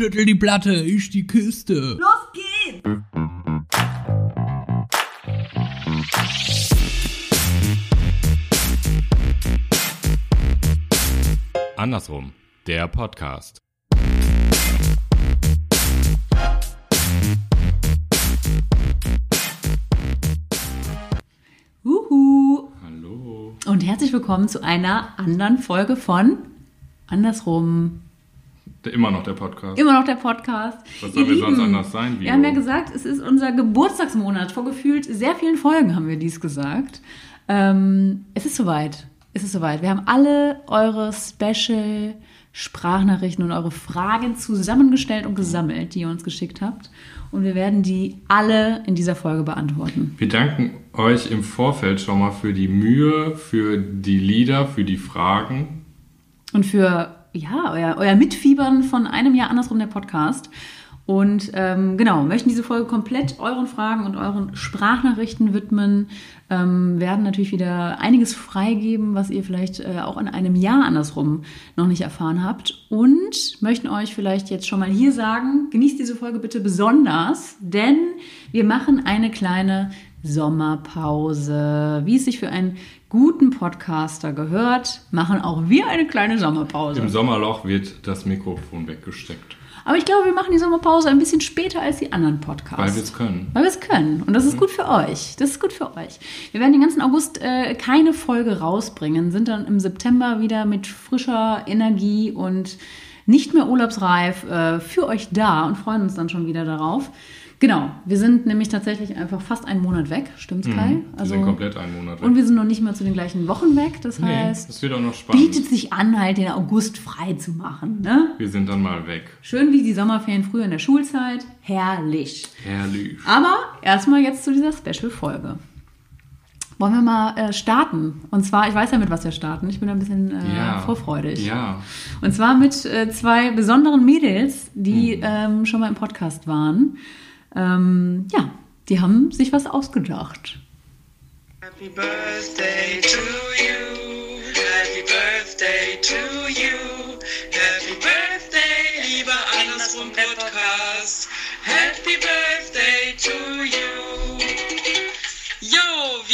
Schüttel die Platte, ich die Kiste. Los geht's! Andersrum, der Podcast. Uhu. Hallo. Und herzlich willkommen zu einer anderen Folge von Andersrum. Immer noch der Podcast. Immer noch der Podcast. Was soll wir sonst anders sein, Wir haben ja gesagt, es ist unser Geburtstagsmonat. Vor gefühlt sehr vielen Folgen haben wir dies gesagt. Ähm, es ist soweit. Es ist soweit. Wir haben alle eure Special Sprachnachrichten und eure Fragen zusammengestellt und gesammelt, die ihr uns geschickt habt. Und wir werden die alle in dieser Folge beantworten. Wir danken euch im Vorfeld schon mal für die Mühe, für die Lieder, für die Fragen. Und für ja, euer, euer Mitfiebern von einem Jahr andersrum der Podcast. Und ähm, genau, möchten diese Folge komplett euren Fragen und euren Sprachnachrichten widmen, ähm, werden natürlich wieder einiges freigeben, was ihr vielleicht äh, auch in einem Jahr andersrum noch nicht erfahren habt. Und möchten euch vielleicht jetzt schon mal hier sagen, genießt diese Folge bitte besonders, denn wir machen eine kleine Sommerpause. Wie es sich für einen guten Podcaster gehört, machen auch wir eine kleine Sommerpause. Im Sommerloch wird das Mikrofon weggesteckt, Aber ich glaube, wir machen die Sommerpause ein bisschen später als die anderen Podcasts. weil wir es können. Weil wir es können. Und das ist gut für euch. Das ist gut für euch. Wir werden den ganzen August äh, keine Folge rausbringen, sind dann im September wieder mit frischer Energie und nicht mehr urlaubsreif äh, für euch da und freuen uns dann schon wieder darauf. Genau, wir sind nämlich tatsächlich einfach fast einen Monat weg, stimmt's, Kai? Wir sind komplett einen Monat weg. Also und wir sind noch nicht mal zu den gleichen Wochen weg. Das nee, heißt, das wird auch noch spannend. bietet sich an, halt den August frei zu machen. Ne? Wir sind dann mal weg. Schön wie die Sommerferien früher in der Schulzeit. Herrlich. Herrlich. Aber erstmal jetzt zu dieser Special-Folge. Wollen wir mal äh, starten? Und zwar, ich weiß ja, mit was wir starten. Ich bin ein bisschen äh, Ja. vorfreudig. Ja. Und zwar mit äh, zwei besonderen Mädels, die Mhm. ähm, schon mal im Podcast waren. Ähm, ja, die haben sich was ausgedacht. Happy birthday to you. Happy birthday to you. Happy birthday, lieber Andersrum Podcast. Happy birthday to you.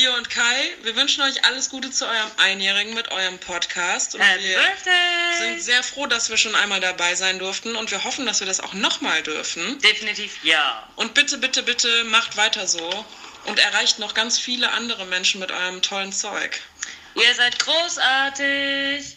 Wir und Kai, wir wünschen euch alles Gute zu eurem Einjährigen mit eurem Podcast. Und Happy wir Birthday! sind sehr froh, dass wir schon einmal dabei sein durften und wir hoffen, dass wir das auch nochmal dürfen. Definitiv ja. Und bitte, bitte, bitte macht weiter so und erreicht noch ganz viele andere Menschen mit eurem tollen Zeug. Ihr seid großartig.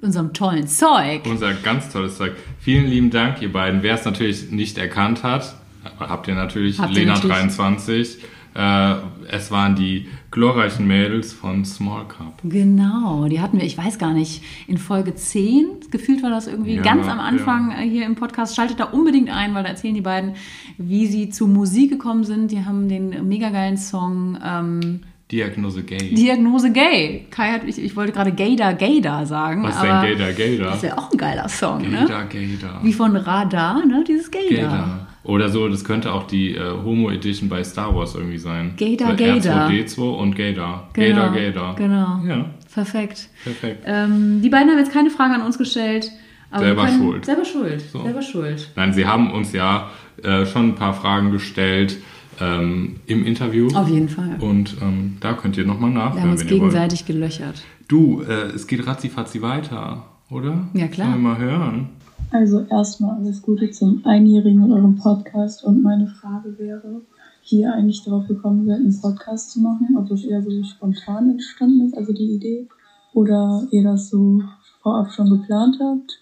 Unserem tollen Zeug. Unser ganz tolles Zeug. Vielen lieben Dank, ihr beiden. Wer es natürlich nicht erkannt hat, habt ihr natürlich Habt ihr Lena natürlich. 23. Äh, es waren die glorreichen Mädels von Small Cup. Genau, die hatten wir, ich weiß gar nicht, in Folge 10, gefühlt war das irgendwie Ja, ganz am Anfang ja. äh, hier im Podcast. Schaltet da unbedingt ein, weil da erzählen die beiden, wie sie zu Musik gekommen sind. Die haben den mega geilen Song ähm, Diagnose Gay. Diagnose Gay. Kai hat, ich, ich wollte gerade Gaydar Gaydar sagen. Was denn Gaydar Gaydar? Das ist ja auch ein geiler Song, Gaydar ne? Gaydar. Wie von Radar, ne? Dieses Gaydar. Gaydar. Oder so, das könnte auch die äh, Homo Edition bei Star Wars irgendwie sein. So Gaydar. R2D2 und Gaydar. Genau, Gaydar Gaydar. genau. Ja, Perfekt. perfekt. Ähm, die beiden haben jetzt keine Frage an uns gestellt. Aber Selber können- schuld. Selber schuld. So. Selber schuld. Nein, sie haben uns ja äh, schon ein paar Fragen gestellt ähm, im Interview. Auf jeden Fall. Und ähm, da könnt ihr nochmal Wir haben nachhören, uns gegenseitig gelöchert. Du, äh, es geht ratzifatzi weiter, oder? Ja, klar. Sollen wir mal hören? Also erstmal alles Gute zum Einjährigen in eurem Podcast und meine Frage wäre, wie ihr eigentlich darauf gekommen seid, einen Podcast zu machen, ob das eher so spontan entstanden ist, also die Idee, oder ihr das so vorab schon geplant habt.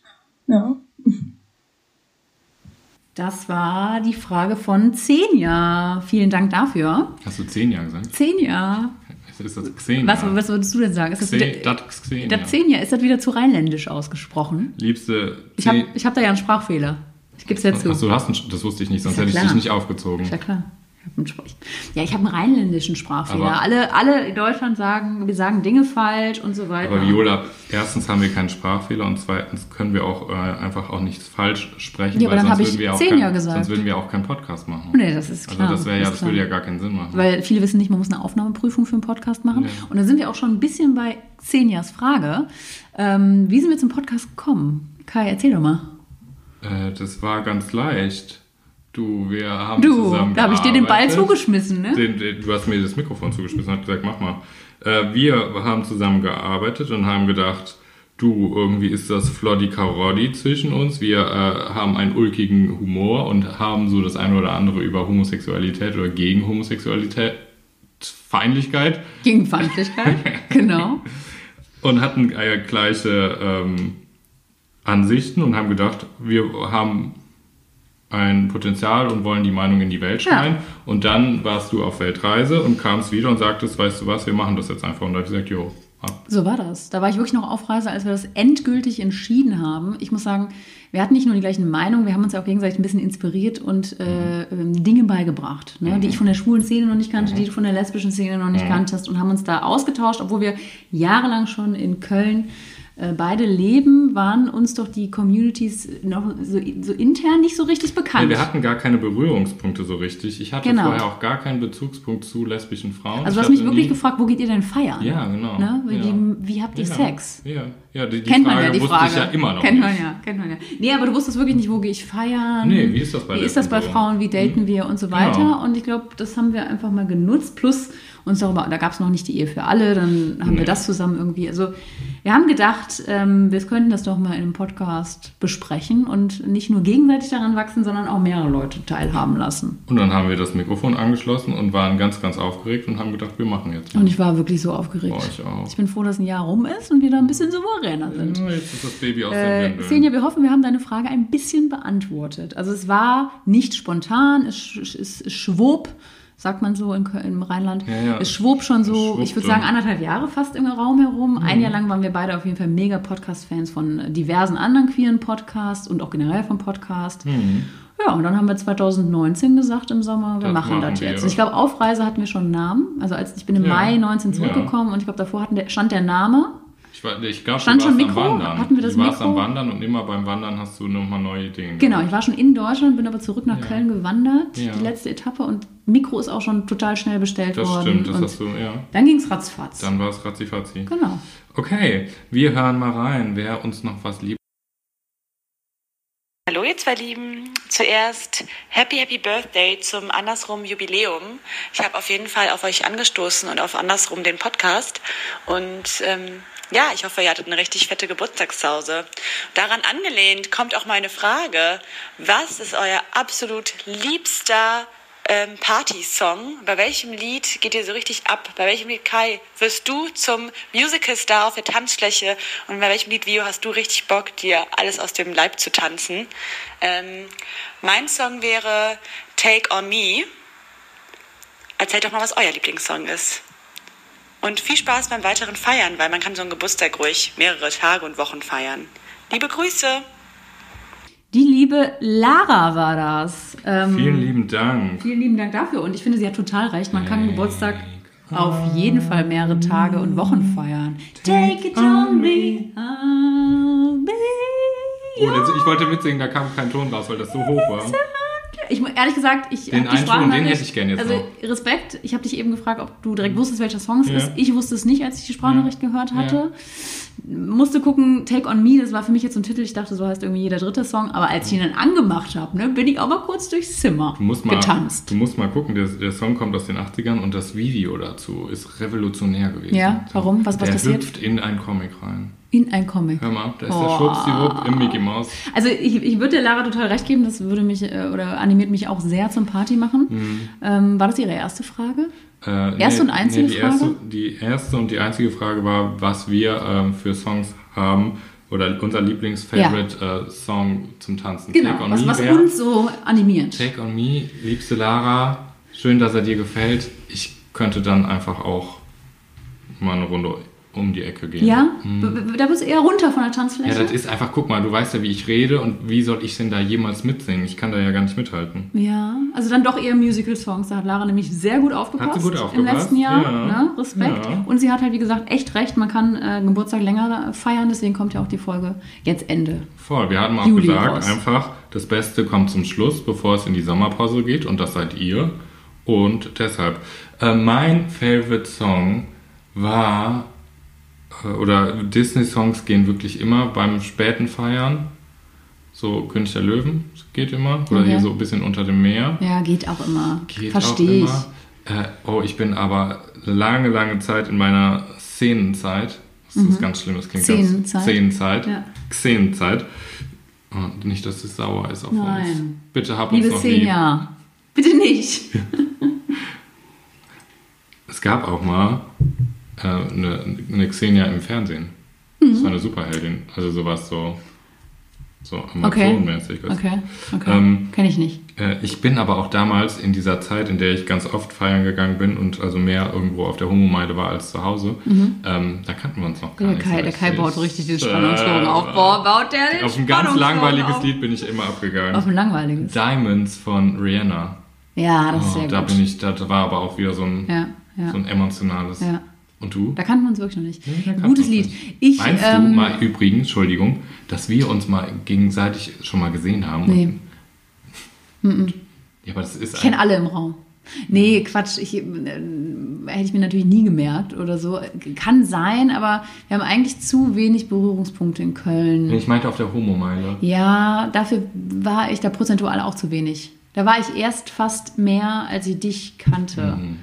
Ja, Das war die Frage von Xenia. Vielen Dank dafür. Hast du zehn Jahre gesagt? Xenia. Ist das Xenia? Was, was würdest du denn sagen? Ist das, Xe- wieder, das Xenia. das Xenia, ist das wieder zu rheinländisch ausgesprochen? Liebste Ich habe hab da ja einen Sprachfehler. Ich gebe es ja zu. Achso, du hast einen, das wusste ich nicht, sonst ja hätte ich dich nicht aufgezogen. Ist ja klar. Ja, ich habe einen rheinländischen Sprachfehler. Aber- alle, alle in Deutschland sagen, wir sagen Dinge falsch und so weiter. Aber Viola, erstens haben wir keinen Sprachfehler und zweitens können wir auch äh, einfach auch nichts falsch sprechen. Ja, aber dann sonst hab ich zehn Jahre gesagt. Sonst würden wir auch keinen Podcast machen. Nee, das ist klar. Also das wäre ja, das klar. würde ja gar keinen Sinn machen. Weil viele wissen nicht, man muss eine Aufnahmeprüfung für einen Podcast machen. Ja. Und da sind wir auch schon ein bisschen bei Xenias Frage. Ähm, wie sind wir zum Podcast gekommen? Kai, erzähl doch mal. Äh, das war ganz leicht. Du, wir haben Du, zusammen da habe ich dir den Ball zugeschmissen, ne? Den, den, du hast mir das Mikrofon zugeschmissen und hast gesagt, mach mal. Äh, wir haben zusammen gearbeitet und haben gedacht, du, irgendwie ist das Floddy-Karoddy zwischen uns. Wir äh, haben einen ulkigen Humor und haben so das eine oder andere über Homosexualität oder gegen Homosexualität, Feindlichkeit Gegen Feindlichkeit, genau. und hatten äh, gleiche ähm, Ansichten und haben gedacht, wir haben ein Potenzial und wollen die Meinung in die Welt Ja. schreien. Und dann warst du auf Weltreise und kamst wieder und sagtest, weißt du was, wir machen das jetzt einfach. Und da habe ich gesagt, jo, ab. So war das. Da war ich wirklich noch auf Reise, als wir das endgültig entschieden haben. Ich muss sagen, wir hatten nicht nur die gleichen Meinungen, wir haben uns ja auch gegenseitig ein bisschen inspiriert und äh, ähm, Dinge beigebracht, ne? die ich von der schwulen Szene noch nicht kannte, die du von der lesbischen Szene noch nicht kanntest und haben uns da ausgetauscht, obwohl wir jahrelang schon in Köln beide leben, waren uns doch die Communities noch so, so intern nicht so richtig bekannt. Nee, wir hatten gar keine Berührungspunkte so richtig. Ich hatte Genau. vorher auch gar keinen Bezugspunkt zu lesbischen Frauen. also du Ich hast mich wirklich nie- gefragt, wo geht ihr denn feiern? Ja, genau. Ne? Wie, Ja. die, wie habt ihr Ja. Sex? Ja, ja die, die kennt Frage man ja die wusste Frage. ich ja immer noch kennt nicht. man ja, kennt man ja. Nee, aber du wusstest wirklich nicht, wo gehe ich feiern? Nee, wie ist das bei Wie ist das bei? Frauen? Wie daten Mhm. wir und so weiter? Genau. Und ich glaube, das haben wir einfach mal genutzt. Plus uns darüber, da gab es noch nicht die Ehe für alle, dann haben wir das zusammen irgendwie. Also wir haben gedacht, ähm, wir könnten das doch mal in einem Podcast besprechen und nicht nur gegenseitig daran wachsen, sondern auch mehrere Leute teilhaben lassen. Und dann haben wir das Mikrofon angeschlossen und waren ganz, ganz aufgeregt und haben gedacht, wir machen jetzt. Und ich war wirklich so aufgeregt. Oh, ich auch. Ich bin froh, dass ein Jahr rum ist und wir da ein bisschen souveräner sind. Ja, jetzt ist das Baby aus den Äh, Windeln. Xenia, wir hoffen, wir haben deine Frage ein bisschen beantwortet. Also es war nicht spontan, es, sch- es schwob, sagt man so in, im Rheinland. Ja, ja. Es schwob schon so, Es ich würde sagen, anderthalb Jahre fast im Raum herum. Mhm. Ein Jahr lang waren wir beide auf jeden Fall mega Podcast-Fans von diversen anderen queeren Podcasts und auch generell vom Podcast. Ja, und dann haben wir 2019 gesagt im Sommer, wir Das machen, Mhm. machen das wir. jetzt. Ich glaube, Aufreise hatten wir schon einen Namen. Also als ich bin im Ja. Mai 19 Ja. zurückgekommen und ich glaube, davor hatten der, stand der Name. Ich, war- ich glaube, schon am Mikro? Wandern. Hatten wir das du warst Mikro? am Wandern und immer beim Wandern hast du nochmal neue Dinge Genau, gemacht. ich war schon in Deutschland, bin aber zurück nach Ja. Köln gewandert, Ja. die letzte Etappe und Mikro ist auch schon total schnell bestellt Das worden. stimmt, das und hast du, ja. dann ging es ratzfatz. Dann war es ratzifatzi. Genau. Okay, wir hören mal rein, wer uns noch was liebt. Hallo ihr zwei Lieben. Zuerst Happy Happy Birthday zum Andersrum Jubiläum. Ich habe auf jeden Fall auf euch angestoßen und auf Andersrum den Podcast. Und ähm, ja, ich hoffe, ihr hattet eine richtig fette Geburtstagspause. Daran angelehnt kommt auch meine Frage, was ist euer absolut liebster ähm, Party-Song? Bei welchem Lied geht ihr so richtig ab? Bei welchem Lied, Kai, wirst du zum Musical-Star auf der Tanzfläche? Und bei welchem Lied, Vio, hast du richtig Bock, dir alles aus dem Leib zu tanzen? Ähm, mein Song wäre Take On Me. Erzählt doch mal, was euer Lieblingssong ist. Und viel Spaß beim weiteren Feiern, weil man kann so einen Geburtstag ruhig mehrere Tage und Wochen feiern. Liebe Grüße! Die liebe Lara war das. Ähm, Vielen lieben Dank. vielen lieben Dank dafür und ich finde, sie hat total recht. Man kann Geburtstag auf jeden Fall mehrere Tage und Wochen feiern. Take it on me, I'll be Oh, ich wollte mitsingen, da kam kein Ton raus, weil das so hoch war. Ich ehrlich gesagt, ich Den die einen Ton, den hätte ich gern jetzt Also noch. Respekt, ich habe dich eben gefragt, ob du direkt wusstest, welcher Song es Ja. ist. Ich wusste es nicht, als ich die Sprachnachricht gehört hatte. Musste gucken, Take on Me, das war für mich jetzt so ein Titel, ich dachte, so heißt irgendwie jeder dritte Song, aber als ich ihn dann angemacht habe, ne, bin ich auch mal kurz durchs Zimmer Du musst mal, getanzt. Du musst mal gucken, der, der Song kommt aus den 80ern und das Video dazu ist revolutionär gewesen. Ja, warum? Was- was der passiert? hüpft in einen Comic rein. In ein Comic. Hör mal, da ist Oh. der Schwuppsdiwupp im Mickey Mouse. Also ich, ich würde der Lara total recht geben, das würde mich äh, oder animiert mich auch sehr zum Party machen. Mhm. Ähm, war das Ihre erste Frage? Äh, Erste und einzige die Frage? Erste, die erste und die einzige Frage war, was wir ähm, für Songs haben oder unser Lieblings-Favorite-Song zum Tanzen. Genau, Take on was, Me was uns so animiert. Take on Me, liebste Lara, schön, dass er dir gefällt. Ich könnte dann einfach auch mal eine Runde um die Ecke gehen. Ja? B- Da bist du eher runter von der Tanzfläche? Ja, das ist einfach, guck mal, du weißt ja, wie ich rede und wie soll ich denn da jemals mitsingen? Ich kann da ja gar nicht mithalten. Ja, also dann doch eher Musical-Songs. Da hat Lara nämlich sehr gut aufgepasst. Hat sie gut Im aufgepasst, letzten Jahr. ja. Ne? Respekt. Ja. Und sie hat halt, wie gesagt, echt recht. Man kann äh, Geburtstag länger feiern. Deswegen kommt ja auch die Folge jetzt Ende. Voll, wir haben auch Juli gesagt, raus. einfach, das Beste kommt zum Schluss, bevor es in die Sommerpause geht und das seid ihr. Und deshalb, äh, mein Favorite Song war, oder Disney-Songs gehen wirklich immer beim späten Feiern. So König der Löwen geht immer. Oder Okay. hier so ein bisschen unter dem Meer. Ja, geht auch immer. Geht Verstehe ich. Äh, oh, ich bin aber lange, lange Zeit in meiner Szenenzeit. Das ist ganz schlimm, das klingt Mhm. Szenenzeit? ganz Szenenzeit. Ja. Xenenzeit. Und nicht, dass es sauer ist auf uns. Nein. Bitte hab uns Liebe noch lieb. Xenia, bitte nicht. Es gab auch mal äh, eine, eine Xenia im Fernsehen. Mhm. Das war eine Superheldin. Also sowas so, so Amazon-mäßig. du. Okay, okay. Ähm, Kenne ich nicht. Äh, ich bin aber auch damals in dieser Zeit, in der ich ganz oft feiern gegangen bin und also mehr irgendwo auf der Homomeile war als zu Hause, ähm, da kannten wir uns noch gar Der nicht. Kai, so der Kai richtig. baut richtig Äh, Spannungsbogen auf. Boah, baut der den Auf ein ganz langweiliges auf. Lied bin ich immer abgegangen. Auf ein langweiliges. Diamonds von Rihanna. Ja, das ist Oh, sehr da gut. bin ich, da war aber auch wieder so ein, ja, ja. so ein emotionales. Ja. Und du? Da kannten wir uns wirklich noch nicht. kannten Gutes Lied. nicht. Ich, Meinst ähm, du mal übrigens, Entschuldigung, dass wir uns mal gegenseitig schon mal gesehen haben? Nee. Und, ja, aber das ist Ich kenne alle im Raum. Nee, Quatsch, ich, äh, hätte ich mir natürlich nie gemerkt oder so. Kann sein, aber wir haben eigentlich zu wenig Berührungspunkte in Köln. Ich meinte auf der Homomeile. Ja, dafür war ich da prozentual auch zu wenig. Da war ich erst fast mehr, als ich dich kannte. Mhm.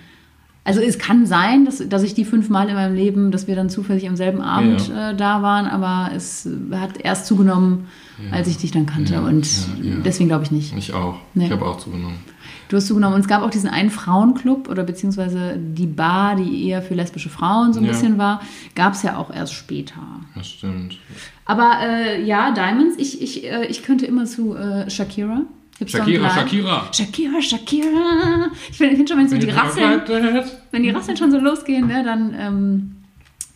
Also es kann sein, dass, dass ich die fünfmal in meinem Leben, dass wir dann zufällig am selben Abend Ja. äh, da waren, aber es hat erst zugenommen, als ich dich dann kannte. Ja, Und ja, ja. deswegen glaube ich nicht. Ich auch. Nee. Ich habe auch zugenommen. Du hast zugenommen. Und es gab auch diesen einen Frauenclub oder beziehungsweise die Bar, die eher für lesbische Frauen so ein Ja. bisschen war, gab es ja auch erst später. Das stimmt. Aber äh, ja, Diamonds, ich, ich, äh, ich könnte immer zu äh, Shakira. Shakira. Shakira. Shakira, Shakira. Ich finde find schon, wenn so die Rasseln, wenn die Rasseln schon so losgehen, ne, dann ähm,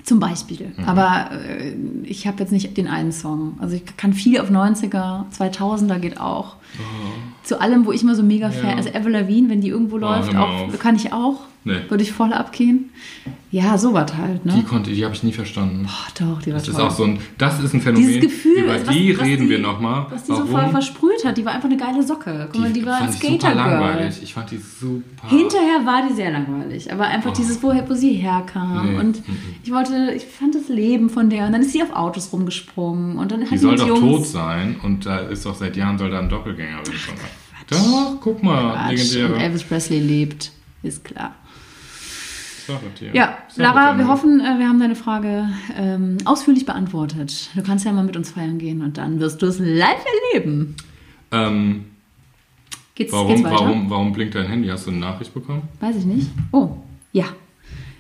zum Beispiel. Mhm. Aber äh, ich habe jetzt nicht den einen Song. Also ich kann viel auf 90er, 2000er geht auch. Zu allem, wo ich immer so mega Fan, Oh. Ja. Oh, also Avril Lavigne, wenn die irgendwo läuft, hör mal auch, kann ich auch. Nee. Würde ich voll abgehen. Ja, sowas halt, ne? Die konnte, die habe ich nie verstanden. Ach doch, die war Das ist toll. auch so ein, das ist ein Phänomen. Dieses Gefühl, über was- die was reden die- wir nochmal. Was die so voll versprüht hat, die war einfach eine geile Socke. Guck mal, die, war ein fand ich super langweilig. Ich fand die super. Hinterher war die sehr langweilig, aber einfach dieses, woher wo sie herkam. Oh. Nee. Und ich wollte, ich fand das Leben von der. Und dann ist sie auf Autos rumgesprungen und dann hat Die die soll doch Jungs tot sein und da ist doch seit Jahren soll da ein Doppelgänger sein. Doch, guck mal, Quatsch. Und legendäre. Elvis Presley lebt, ist klar. Dir. Ja, Lara, wir hoffen, äh, wir haben deine Frage ähm, ausführlich beantwortet. Du kannst ja mal mit uns feiern gehen und dann wirst du es live erleben. Ähm, Geht's, warum, geht's weiter? warum, warum blinkt dein Handy? Hast du eine Nachricht bekommen? Weiß ich nicht. Oh, ja.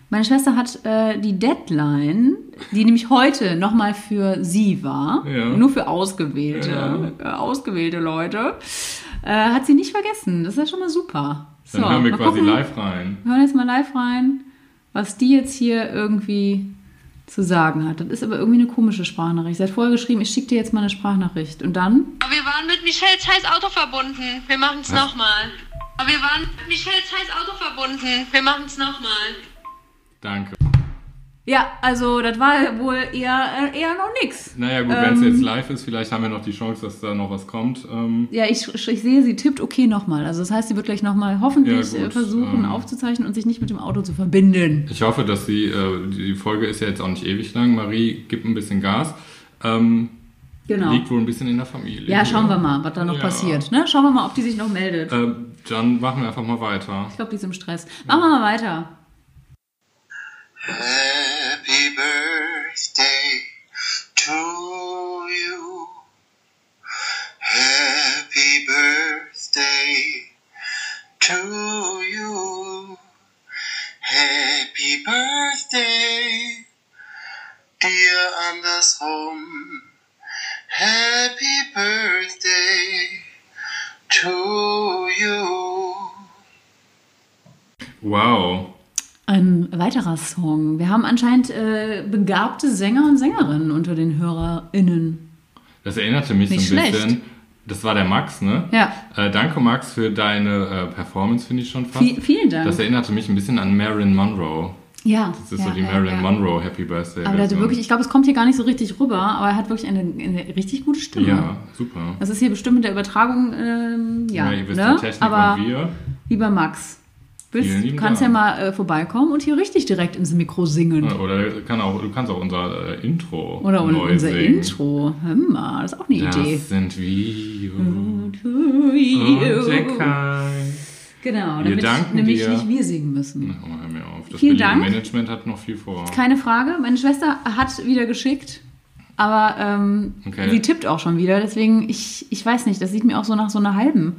Meine Schwester hat äh, die Deadline, die nämlich heute nochmal für sie war, Ja. nur für ausgewählte, äh, ausgewählte Leute, äh, hat sie nicht vergessen. Das ist ja schon mal super. Dann hören wir quasi gucken. live rein. Wir hören jetzt mal live rein, was die jetzt hier irgendwie zu sagen hat. Das ist aber irgendwie eine komische Sprachnachricht. Sie hat vorher geschrieben, ich schicke dir jetzt mal eine Sprachnachricht. Und dann? Aber wir waren mit Michelle Zeiss Auto verbunden. Wir machen es nochmal. Aber wir waren mit Michelle Zeiss Auto verbunden. Wir machen es nochmal. Danke. Ja, also das war wohl eher, eher noch nix. Naja, gut, wenn es Ähm, jetzt live ist, vielleicht haben wir noch die Chance, dass da noch was kommt. Ähm, Ja, ich, ich sehe, sie tippt okay nochmal. Also das heißt, sie wird gleich nochmal hoffentlich Ja, gut, äh, versuchen ähm. aufzuzeichnen und sich nicht mit dem Auto zu verbinden. ich hoffe, dass sie, äh, die Folge ist ja jetzt auch nicht ewig lang. Marie gibt ein bisschen Gas. Ähm, Genau. Liegt wohl ein bisschen in der Familie. Ja, schauen wir mal, was da noch Ja. passiert. Ne? Schauen wir mal, ob die sich noch meldet. Ähm, dann machen wir einfach mal weiter. Ich glaube, die ist im Stress. Machen wir mal weiter. Happy birthday to you. Happy birthday to you. Happy birthday, dear andersrum. Happy birthday to you. Wow. Ein weiterer Song. Wir haben anscheinend äh, begabte Sänger und Sängerinnen unter den HörerInnen. Das erinnerte mich Nicht so ein schlecht. bisschen. Das war der Max, ne? Ja. Äh, danke, Max, für deine äh, Performance, finde ich schon fast. Vi- vielen Dank. Das erinnerte mich ein bisschen an Marilyn Monroe. Ja. Das ist ja, so die ja, Marilyn ja. Monroe Happy Birthday. Aber der Version. wirklich, ich glaube, es kommt hier gar nicht so richtig rüber, aber er hat wirklich eine, eine richtig gute Stimme. Ja, super. Das ist hier bestimmt mit der Übertragung, ähm, ja. ihr wisst ne? die Technik aber und wir. lieber Max, Willst, du kannst Dank. ja mal äh, vorbeikommen und hier richtig direkt ins Mikro singen. Ja, Oder kann auch, du kannst auch unser äh, Intro Oder un neu unser singen. Intro. Hör mal, das ist auch eine Das Idee. sind wir und To der. Kai. Genau, Wir damit danken nämlich dir. nicht wir singen müssen. Oh, hör mir auf. Das Vielen Dank. Management hat noch viel vor. Keine Frage. Meine Schwester hat wieder geschickt, aber ähm, Okay. sie tippt auch schon wieder. Deswegen, ich, ich weiß nicht, das sieht mir auch so nach so einer halben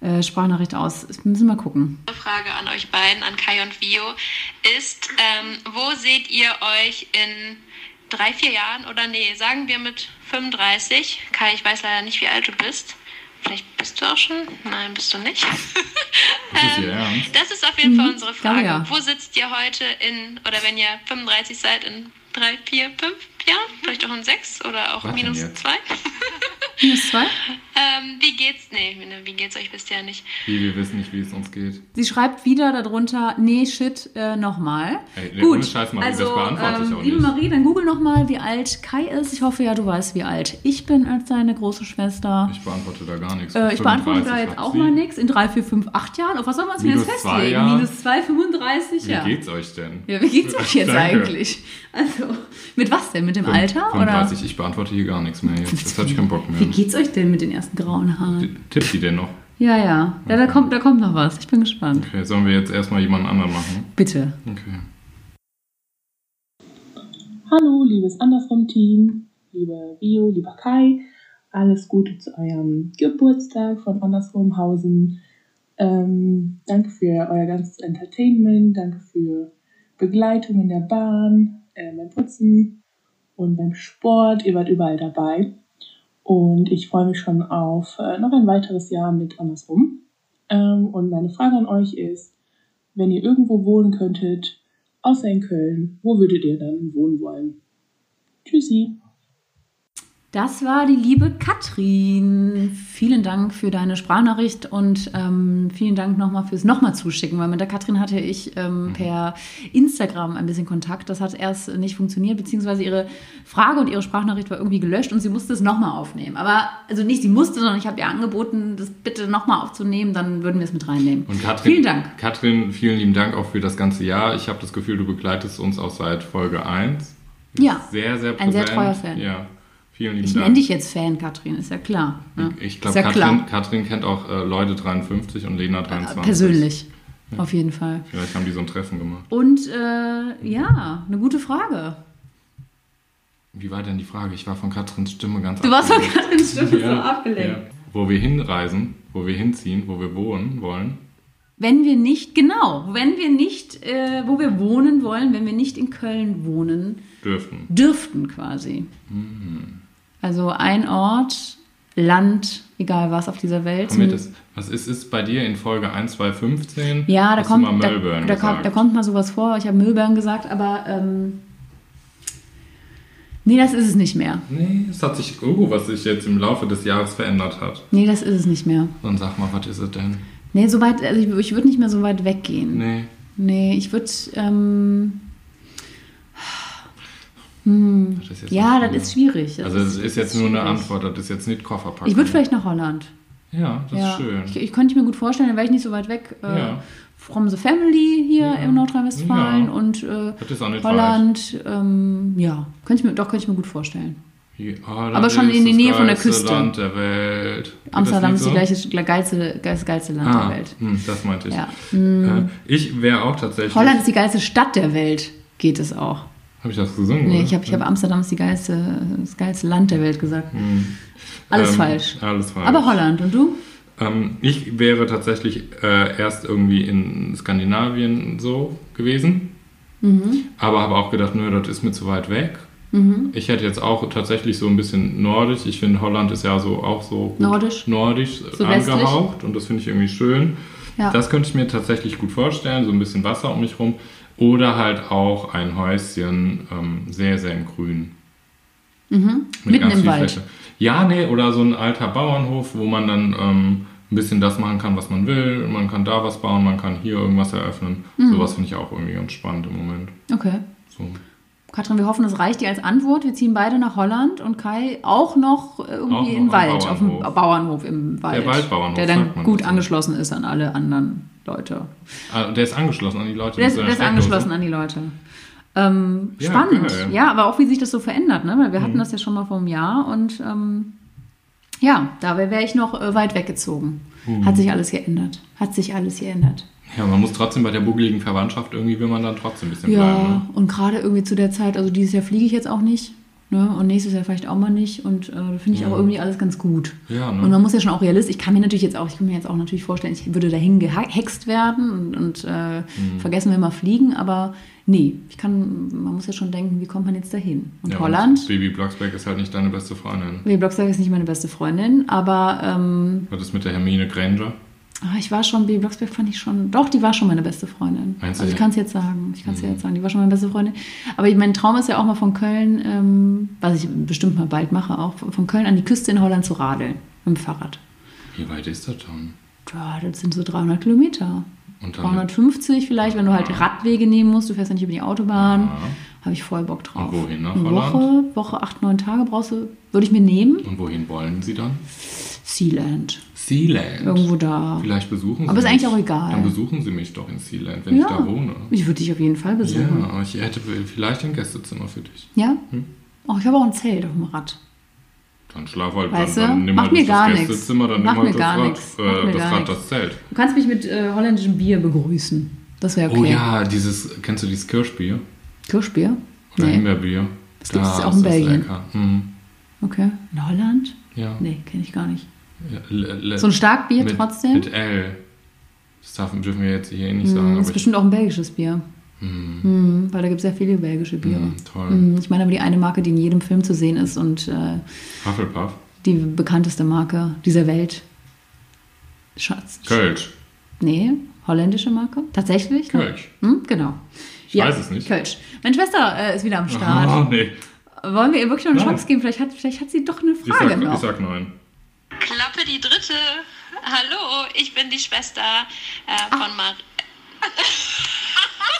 äh, Sprachnachricht aus. Das müssen wir mal gucken. Frage an euch beiden, an Kai und Vio, ist, ähm, wo seht ihr euch in drei, vier Jahren oder nee, sagen wir mit 35? Kai, ich weiß leider nicht, wie alt du bist. Vielleicht bist du auch schon? Nein, bist du nicht. Ernst? das ist auf jeden Fall unsere glaube, Frage. ja. Wo sitzt ihr heute in, oder wenn ihr 35 seid, in drei, vier, fünf Jahren? Vielleicht auch in sechs oder auch Was minus zwei? Minus zwei. ähm, wie geht's? Nee, wie geht's euch, wisst ihr ja nicht. Wie, wir wissen nicht, wie es uns geht. Sie schreibt wieder darunter, nee, shit, äh, nochmal. Ey, nee, Gut, Scheiß, Marie, das also, beantworte ich ähm, auch liebe nicht. Marie, dann google nochmal, wie alt Kai ist. Ich hoffe ja, du weißt, wie alt ich bin als deine große Schwester. Ich beantworte da gar nichts. Äh, ich beantworte da 35 jetzt auch sie. mal nichts. In 3, 4, 5, 8 Jahren. Auf was soll man uns denn jetzt Minus zwei festlegen? Minus 2, 35, Wie ja. geht's euch denn? Ja, wie geht's euch jetzt Danke. eigentlich? Also, mit was denn? Mit dem Alter? 35, ich beantworte hier gar nichts mehr jetzt. Jetzt habe ich keinen Bock Wie mehr. geht's euch denn mit den ersten grauen Haaren? Tippt die denn noch? Ja, ja. Ja, da kommt, da kommt noch was. Ich bin gespannt. Okay, sollen wir jetzt erstmal jemanden anderen machen? Bitte. Okay. Hallo, liebes Andersrum-Team, lieber Vio, lieber Kai, alles Gute zu eurem Geburtstag von Andersrumhausen. Ähm, danke für euer ganzes Entertainment, danke für Begleitung in der Bahn, äh, beim Putzen und beim Sport. Ihr wart überall dabei. Und ich freue mich schon auf äh, noch ein weiteres Jahr mit Andersrum. Ähm, und meine Frage an euch ist, wenn ihr irgendwo wohnen könntet, außer in Köln, wo würdet ihr dann wohnen wollen? Tschüssi. Das war die liebe Katrin. Vielen Dank für deine Sprachnachricht und ähm, vielen Dank nochmal fürs nochmal zuschicken, weil mit der Katrin hatte ich ähm, per Instagram ein bisschen Kontakt. Das hat erst nicht funktioniert, beziehungsweise ihre Frage und ihre Sprachnachricht war irgendwie gelöscht und sie musste es nochmal aufnehmen. Aber, also nicht sie musste, sondern ich habe ihr angeboten, das bitte nochmal aufzunehmen, dann würden wir es mit reinnehmen. Und Katrin, Vielen Dank. Katrin, vielen lieben Dank auch für das ganze Jahr. Ich habe das Gefühl, du begleitest uns auch seit Folge 1. Ja, Sehr, sehr ein sehr präsent. treuer Fan. Ja, vielen lieben Ich Dank. nenne dich jetzt Fan, Katrin, ist ja klar. Ne? Ich glaube, ja Katrin, klar. Katrin kennt auch äh, Leute 53 und Lena 23. Persönlich, auf jeden Fall. Vielleicht haben die so ein Treffen gemacht. Und äh, ja, eine gute Frage. Wie war denn die Frage? Ich war von Katrins Stimme ganz Du warst von. Katrins Stimme so Ja, abgelenkt. ja. Wo wir hinreisen, wo wir hinziehen, wo wir wohnen wollen. Wenn wir nicht, genau, wenn wir nicht, äh, wo wir wohnen wollen, wenn wir nicht in Köln wohnen, Dürften. dürften quasi. Mhm. Also ein Ort, Land, egal was auf dieser Welt. Das, was ist, ist bei dir in Folge 1, 2, 15? ja, da kommt, mal da, da, kommt, da kommt mal sowas vor. Ich habe Melbourne gesagt, aber ähm, nee, das ist es nicht mehr. Nee, es hat sich, oh, was sich jetzt im Laufe des Jahres verändert hat. Nee, das ist es nicht mehr. Dann sag mal, was ist es denn? Nee, so weit, also ich, ich würde nicht mehr so weit weggehen. Nee. Nee, ich würde. Ähm, Das ist jetzt ja, das ist schwierig. Das Also es ist jetzt nur eine schwierig. Antwort, das ist jetzt nicht Kofferpacken. Ich würde vielleicht nach Holland. Ja, das ja. ist schön. Ich, ich könnte mir gut vorstellen, dann wäre ich nicht so weit weg. Äh, Ja. From the Family hier Ja. in Nordrhein-Westfalen und äh, Das ist Holland. Ähm, ja, könnte ich mir, doch könnte ich mir gut vorstellen. Ah, Aber das schon ist in die das Nähe von der Küste. Land der Welt. Geht Amsterdam das ist die nicht gleiche, geilste, geilste, geilste Land Ah, der Welt. hm, das meinte ich. Ja. Äh, ich wäre auch tatsächlich. Holland ist die geilste Stadt der Welt, geht es auch. Habe ich das gesungen? Nee, oder? ich habe ich hab Amsterdam ist die geilste, das geilste Land der Welt gesagt. Alles Ähm, falsch. Alles falsch. Aber Holland und du? Ähm, ich wäre tatsächlich äh, erst irgendwie in Skandinavien so gewesen. Mhm. Aber habe auch gedacht, nö, das ist mir zu weit weg. Mhm. Ich hätte jetzt auch tatsächlich so ein bisschen nordisch. Ich finde, Holland ist ja so auch so Nordisch? nordisch So angehaucht und das finde ich irgendwie schön. Ja. Das könnte ich mir tatsächlich gut vorstellen, so ein bisschen Wasser um mich rum. Oder halt auch ein Häuschen ähm, sehr, sehr im Grün. Mit Mhm. Mitten ganz im viel Wald. Fläche. Ja, nee, oder so ein alter Bauernhof, wo man dann ähm, ein bisschen das machen kann, was man will. Man kann da was bauen, man kann hier irgendwas eröffnen. Mhm. Sowas finde ich auch irgendwie ganz spannend im Moment. Okay. So. Katrin, wir hoffen, das reicht dir als Antwort. Wir ziehen beide nach Holland und Kai auch noch Auch irgendwie noch im Wald, auf dem Bauernhof. Bauernhof im Wald. Waldbauernhof, Der dann gut angeschlossen ist an alle anderen Leute. Ah, der ist angeschlossen an die Leute. Der ist, der ist angeschlossen an die Leute. Ähm, Ja, spannend. geil. Ja, aber auch wie sich das so verändert, ne? Weil wir Mhm. hatten das ja schon mal vor einem Jahr und ähm, ja, dabei wäre ich noch äh, weit weggezogen. Mhm. Hat sich alles geändert. Hat sich alles geändert. Ja, man muss trotzdem bei der buckeligen Verwandtschaft irgendwie, will man dann trotzdem ein bisschen Ja, bleiben. Ne? und gerade irgendwie zu der Zeit, also dieses Jahr fliege ich jetzt auch nicht. Ne? Und nächstes Jahr vielleicht auch mal nicht. Und äh, da finde ich Ja. auch irgendwie alles ganz gut. Ja, ne? Und man muss ja schon auch realistisch, ich kann mir natürlich jetzt auch, ich kann mir jetzt auch natürlich vorstellen, ich würde dahin gehext werden und, und äh, Mhm. vergessen wir mal fliegen, aber nee, ich kann, man muss ja schon denken, wie kommt man jetzt dahin? Und ja, Holland, Und Baby Blocksberg ist halt nicht deine beste Freundin. Lee Blocksberg ist nicht meine beste Freundin, aber ähm, Was ist mit der Hermine Granger? Ah, ich war schon, Baby Blocksberg fand ich schon, doch, die war schon meine beste Freundin. Meinst also ich kann es jetzt sagen, ich kann es Mhm. jetzt sagen, die war schon meine beste Freundin. Aber mein Traum ist ja auch mal von Köln, ähm, was ich bestimmt mal bald mache, auch von Köln an die Küste in Holland zu radeln, mit dem Fahrrad. Wie weit ist das dann? Ja, das sind so 300 Kilometer. Und dann 350 vielleicht, wenn du halt Radwege nehmen musst, du fährst ja nicht über die Autobahn. Ja. Habe ich voll Bock drauf. Und wohin nach Eine Holland? Woche, Woche, acht, neun Tage brauchst du, würde ich mir nehmen. Und wohin wollen sie dann? Sealand. Sealand. Irgendwo da. Vielleicht besuchen sie Aber ist mich. eigentlich auch egal. Dann besuchen sie mich doch in Sealand, wenn ja. ich da wohne. Ich würde dich auf jeden Fall besuchen. Ja, ich hätte vielleicht ein Gästezimmer für dich. Ja? Hm. Oh, ich habe auch ein Zelt auf dem Rad. Dann schlaf halt, Weißt dann, du? dann nimm halt gar das nix. Gästezimmer, dann Macht nimm mir halt gar das nix. Rad, Macht äh, mir das gar Rad, nix. das Zelt. Du kannst mich mit äh, holländischem Bier begrüßen. Das wäre okay. Oh ja, dieses, kennst du dieses Kirschbier? Kirschbier? Oder Nee. Himbeerbier? Das gibt es auch in Belgien. Mhm. Okay. In Holland? Ja. Nee, kenne ich gar nicht. Ja, le- So ein Starkbier mit, trotzdem? Mit L. Das darf, dürfen wir jetzt hier eh nicht Mm, sagen. das ist ich, bestimmt auch ein belgisches Bier. mm, Mm, weil da gibt es sehr viele belgische Biere. toll. Ich meine aber die eine Marke, die in jedem Film zu sehen ist und äh, Hufflepuff. die bekannteste Marke dieser Welt. Schatz. Kölsch. Nee, holländische Marke? Tatsächlich? Kölsch. Hm, genau. Ich weiß es nicht. Kölsch. Meine Schwester äh, ist wieder am Start. Oh, nee. Wollen wir ihr wirklich noch eine Nein. Chance geben? Vielleicht hat, vielleicht hat sie doch eine Ich Frage sag, noch. ich sag nein. Klappe die dritte. Hallo, ich bin die Schwester äh, von Marie.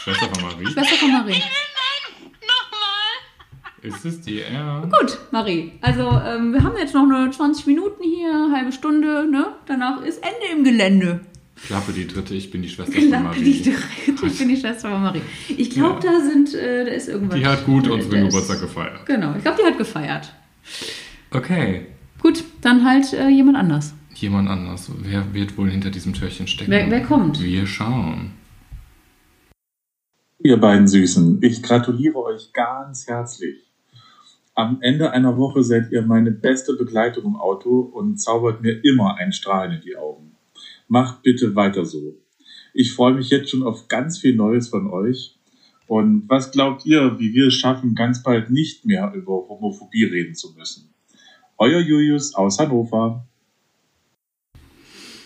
Schwester von Marie. Schwester von Marie. Nein, nochmal. Ist es die R? Gut, Marie. Also ähm, wir haben jetzt noch eine 20 Minuten hier, halbe Stunde. Ne? Danach ist Ende im Gelände. Klappe die dritte, ich bin die Schwester von Klappe Marie. die dritte. Ich bin die Schwester von Marie. Ich glaube, Ja. da sind, äh, da ist irgendwas. Die hat gut unseren Da ist- Geburtstag gefeiert. Genau, ich glaube, die hat gefeiert. Okay. Gut, dann halt äh, jemand anders. Jemand anders. Wer wird wohl hinter diesem Türchen stecken? Wer- wer kommt? Wir schauen. Ihr beiden Süßen, ich gratuliere euch ganz herzlich. Am Ende einer Woche seid ihr meine beste Begleitung im Auto und zaubert mir immer ein Strahlen in die Augen. Macht bitte weiter so. Ich freue mich jetzt schon auf ganz viel Neues von euch. Und was glaubt ihr, wie wir es schaffen, ganz bald nicht mehr über Homophobie reden zu müssen? Euer Julius aus Hannover.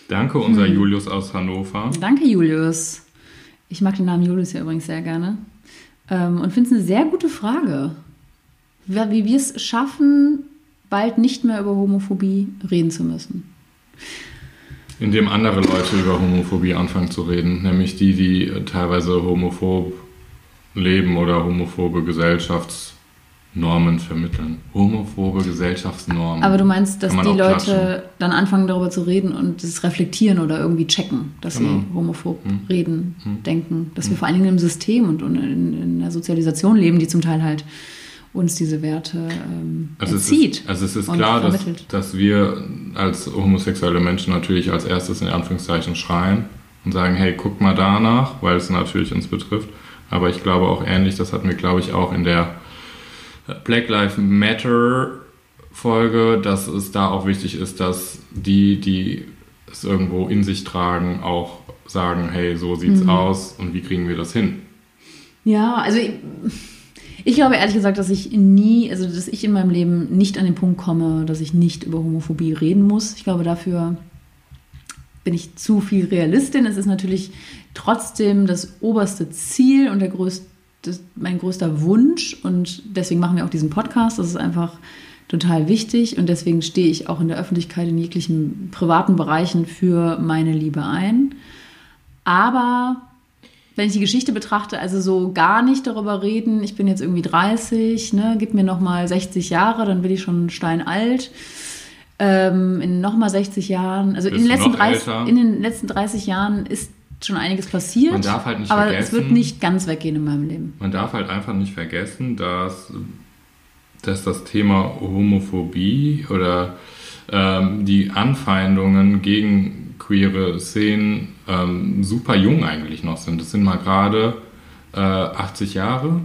Danke, unser Hm. Julius aus Hannover. Danke, Julius. Ich mag den Namen Julius ja übrigens sehr gerne. Ähm, und finde es eine sehr gute Frage. Wie wir es schaffen, bald nicht mehr über Homophobie reden zu müssen. Indem andere Leute über Homophobie anfangen zu reden, nämlich die, die äh, teilweise homophob leben oder homophobe Gesellschaftsnormen vermitteln. Homophobe Gesellschaftsnormen. Aber du meinst, dass die Leute klatschen. dann anfangen, darüber zu reden und es reflektieren oder irgendwie checken, dass Genau. sie homophob Hm. reden, Hm. denken. Dass wir vor allen Dingen im System und, und in, in der Sozialisation leben, die zum Teil halt uns diese Werte ähm, Also es erzieht. ist, also es ist klar, dass, dass wir als homosexuelle Menschen natürlich als erstes in Anführungszeichen schreien und sagen, hey, guck mal danach, weil es natürlich uns betrifft. Aber ich glaube auch ähnlich, das hatten wir, glaube ich, auch in der Black Lives Matter Folge, dass es da auch wichtig ist, dass die, die es irgendwo in sich tragen, auch sagen, hey, so sieht's Mhm. aus und wie kriegen wir das hin? Ja, also ich, ich glaube ehrlich gesagt, dass ich nie, also dass ich in meinem Leben nicht an den Punkt komme, dass ich nicht über Homophobie reden muss. Ich glaube, dafür bin ich zu viel Realistin. Es ist natürlich trotzdem das oberste Ziel und der größte, das, mein größter Wunsch. Und deswegen machen wir auch diesen Podcast. Das ist einfach total wichtig. Und deswegen stehe ich auch in der Öffentlichkeit in jeglichen privaten Bereichen für meine Liebe ein. Aber wenn ich die Geschichte betrachte, also so gar nicht darüber reden, ich bin jetzt irgendwie 30, ne, gib mir nochmal 60 Jahre, dann bin ich schon steinalt. Ähm, in nochmal 60 Jahren, also in den, du letzten noch 30, älter? in den letzten 30 Jahren ist schon einiges passiert. Man darf halt nicht aber es vergessen- wird nicht ganz weggehen in meinem Leben. Man darf halt einfach nicht vergessen, dass, dass das Thema Homophobie oder ähm, die Anfeindungen gegen queere Szenen ähm, super jung eigentlich noch sind. Das sind mal gerade äh, 80 Jahre.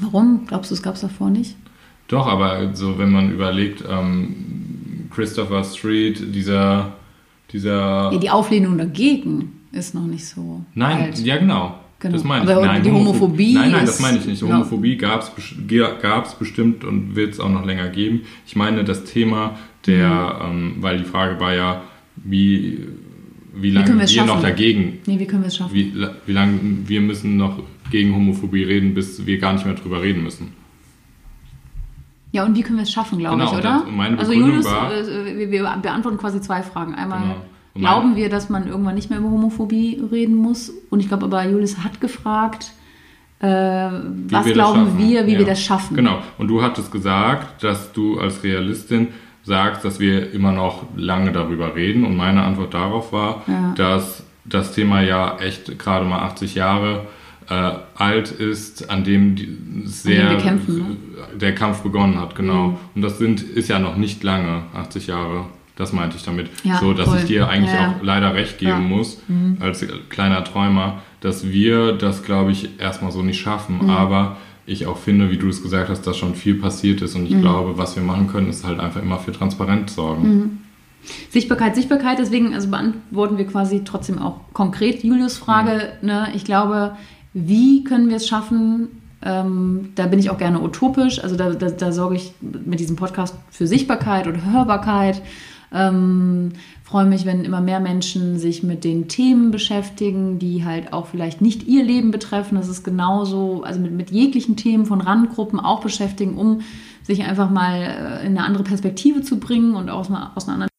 Warum? Glaubst du, es gab es davor nicht? Doch, aber so wenn man überlegt, ähm, Christopher Street, dieser, dieser Ja, die Auflehnung dagegen ist noch nicht so Nein, alt. ja genau. Genau. Das meine Aber ich. Nein, die Homopho- Homophobie Nein, nein, das meine ich nicht. Homophobie gab es bestimmt und wird es auch noch länger geben. Ich meine das Thema der, Mhm. ähm, weil die Frage war ja, wie, wie lange können wir, wir noch dagegen, Nee, wie können wir es schaffen? wie, wie lange wir müssen noch gegen Homophobie reden, bis wir gar nicht mehr drüber reden müssen. Ja, und wie können wir es schaffen, glaube Genau, ich, oder? das- meine also Julius, war- äh, wir, wir beantworten quasi zwei Fragen. Einmal, Genau. Glauben wir, dass man irgendwann nicht mehr über Homophobie reden muss? Und ich glaube aber, Julius hat gefragt, äh, was wir glauben wir, wie Ja. wir das schaffen? Genau. Und du hattest gesagt, dass du als Realistin sagst, dass wir immer noch lange darüber reden. Und meine Antwort darauf war, Ja. dass das Thema ja echt gerade mal 80 Jahre äh, alt ist, an dem die sehr wir kämpfen, ne? der Kampf begonnen hat, genau. Mhm. Und das sind ist ja noch nicht lange, 80 Jahre. Das meinte ich damit. Ja, so, dass voll. ich dir eigentlich Ja. auch leider recht geben Ja. muss, Mhm. als kleiner Träumer, dass wir das, glaube ich, erstmal so nicht schaffen. Mhm. Aber ich auch finde, wie du es gesagt hast, dass schon viel passiert ist. Und ich Mhm. glaube, was wir machen können, ist halt einfach immer für Transparenz sorgen. Mhm. Sichtbarkeit, Sichtbarkeit, deswegen also beantworten wir quasi trotzdem auch konkret Julius Frage. Mhm. Ne? Ich glaube, wie können wir es schaffen? Ähm, da bin ich auch gerne utopisch. Also da, da, da sorge ich mit diesem Podcast für Sichtbarkeit oder Hörbarkeit. Ähm, freue mich, wenn immer mehr Menschen sich mit den Themen beschäftigen, die halt auch vielleicht nicht ihr Leben betreffen. Das ist genauso, also mit, mit jeglichen Themen von Randgruppen auch beschäftigen, um sich einfach mal äh, in eine andere Perspektive zu bringen und einer, aus einer anderen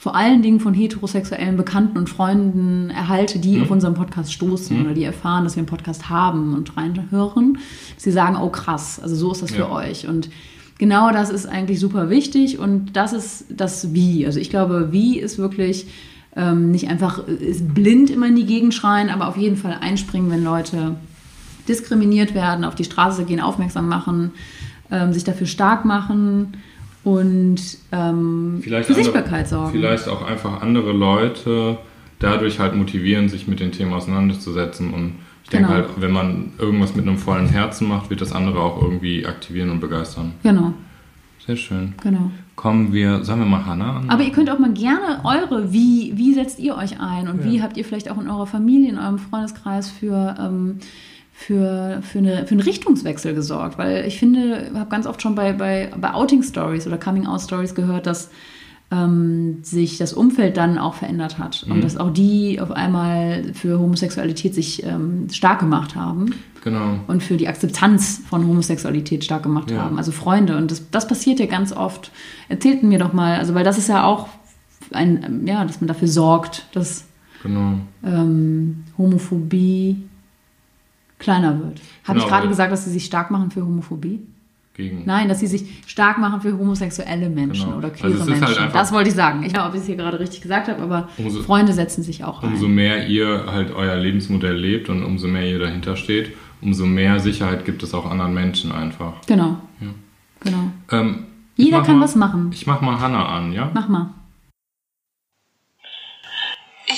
vor allen Dingen von heterosexuellen Bekannten und Freunden erhalte, die Mhm. auf unseren Podcast stoßen Mhm. oder die erfahren, dass wir einen Podcast haben und reinhören, dass sie sagen, oh krass, also so ist das für Ja. euch. Und genau das ist eigentlich super wichtig und das ist das Wie. Also ich glaube, Wie ist wirklich ähm, nicht einfach äh, ist blind immer in die Gegend schreien, aber auf jeden Fall einspringen, wenn Leute diskriminiert werden, auf die Straße gehen, aufmerksam machen, ähm, sich dafür stark machen und ähm, für andere- Sichtbarkeit sorgen. Vielleicht auch einfach andere Leute dadurch halt motivieren, sich mit den Themen auseinanderzusetzen. Und ich denke Genau. halt, wenn man irgendwas mit einem vollen Herzen macht, wird das andere auch irgendwie aktivieren und begeistern. Genau, Sehr schön. genau. Kommen wir, sagen wir mal Hannah an. Aber ihr könnt auch mal gerne eure, wie, wie setzt ihr euch ein und wie habt ihr vielleicht auch in eurer Familie, in eurem Freundeskreis für, ähm, für, für, eine, für einen Richtungswechsel gesorgt? Weil ich finde, ich habe ganz oft schon bei, bei, bei Outing-Stories oder Coming-out-Stories gehört, dass ähm, sich das Umfeld dann auch verändert hat und Mhm. dass auch die auf einmal für Homosexualität sich ähm, stark gemacht haben Genau. und für die Akzeptanz von Homosexualität stark gemacht Ja. haben. Also Freunde. Und das, das passiert ja ganz oft. Erzählten mir doch mal, also weil das ist ja auch ein, ja, dass man dafür sorgt, dass Genau. ähm, Homophobie kleiner wird. Habe Genau, ich gerade gesagt, dass sie sich stark machen für Homophobie? Gegen. Nein, dass sie sich stark machen für homosexuelle Menschen Genau. oder queere Also halt Menschen. einfach- das wollte ich sagen. Ich weiß nicht, ob ich es hier gerade richtig gesagt habe, aber Umso- Freunde setzen sich auch ein. Umso mehr ihr halt euer Lebensmodell lebt und umso mehr ihr dahinter steht, umso mehr Sicherheit gibt es auch anderen Menschen einfach. Genau. Ja. Genau. Ähm, Jeder kann mal, was machen. Ich mach mal Hannah an, ja? Mach mal.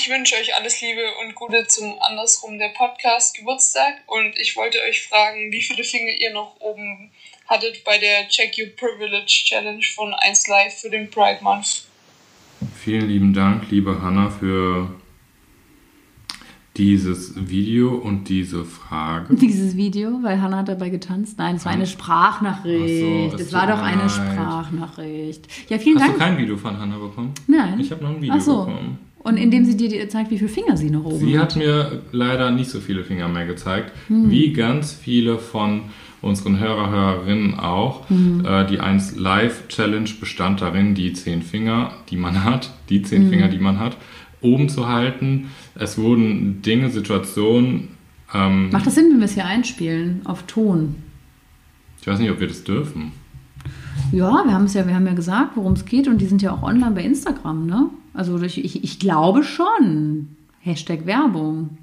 Ich wünsche euch alles Liebe und Gute zum Andersrum der Podcast Geburtstag und ich wollte euch fragen, wie viele Finger ihr noch oben hattet bei der Check Your Privilege Challenge von 1 Live für den Pride Month. Vielen lieben Dank, liebe Hannah, für dieses Video und diese Frage. Dieses Video, weil Hannah hat dabei getanzt. Nein, es war eine Sprachnachricht. Ach so, es war doch mir eine leid. Sprachnachricht. Ja, vielen Hast Dank. du kein Video von Hannah bekommen? Nein. Ich habe noch ein Video Ach so. bekommen. Und indem sie dir zeigt, wie viele Finger sie noch oben Sie hat. hat mir leider nicht so viele Finger mehr gezeigt, Hm. wie ganz viele von unseren Hörer, Hörerinnen auch. Hm. Äh, die 1 Live Challenge bestand darin, die zehn Finger, die man hat, die zehn Hm. Finger, die man hat, oben zu halten. Es wurden Dinge, Situationen. Ähm, Macht das Sinn, wenn wir es hier einspielen? Auf Ton. ich weiß nicht, ob wir das dürfen. Ja, wir haben es ja, wir haben ja gesagt, worum es geht und die sind ja auch online bei Instagram, ne? Also ich, ich, ich glaube schon. Hashtag Werbung.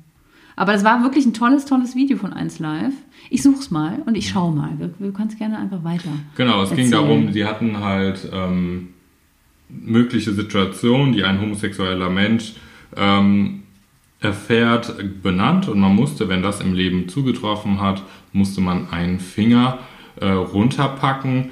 Aber das war wirklich ein tolles, tolles Video von 1 Live. Ich such's mal und ich schau mal. Du, du kannst gerne einfach weiter. Genau, es ging erzählen. darum, sie hatten halt ähm, mögliche Situationen, die ein homosexueller Mensch ähm, erfährt, benannt und man musste, wenn das im Leben zugetroffen hat, musste man einen Finger äh, runterpacken.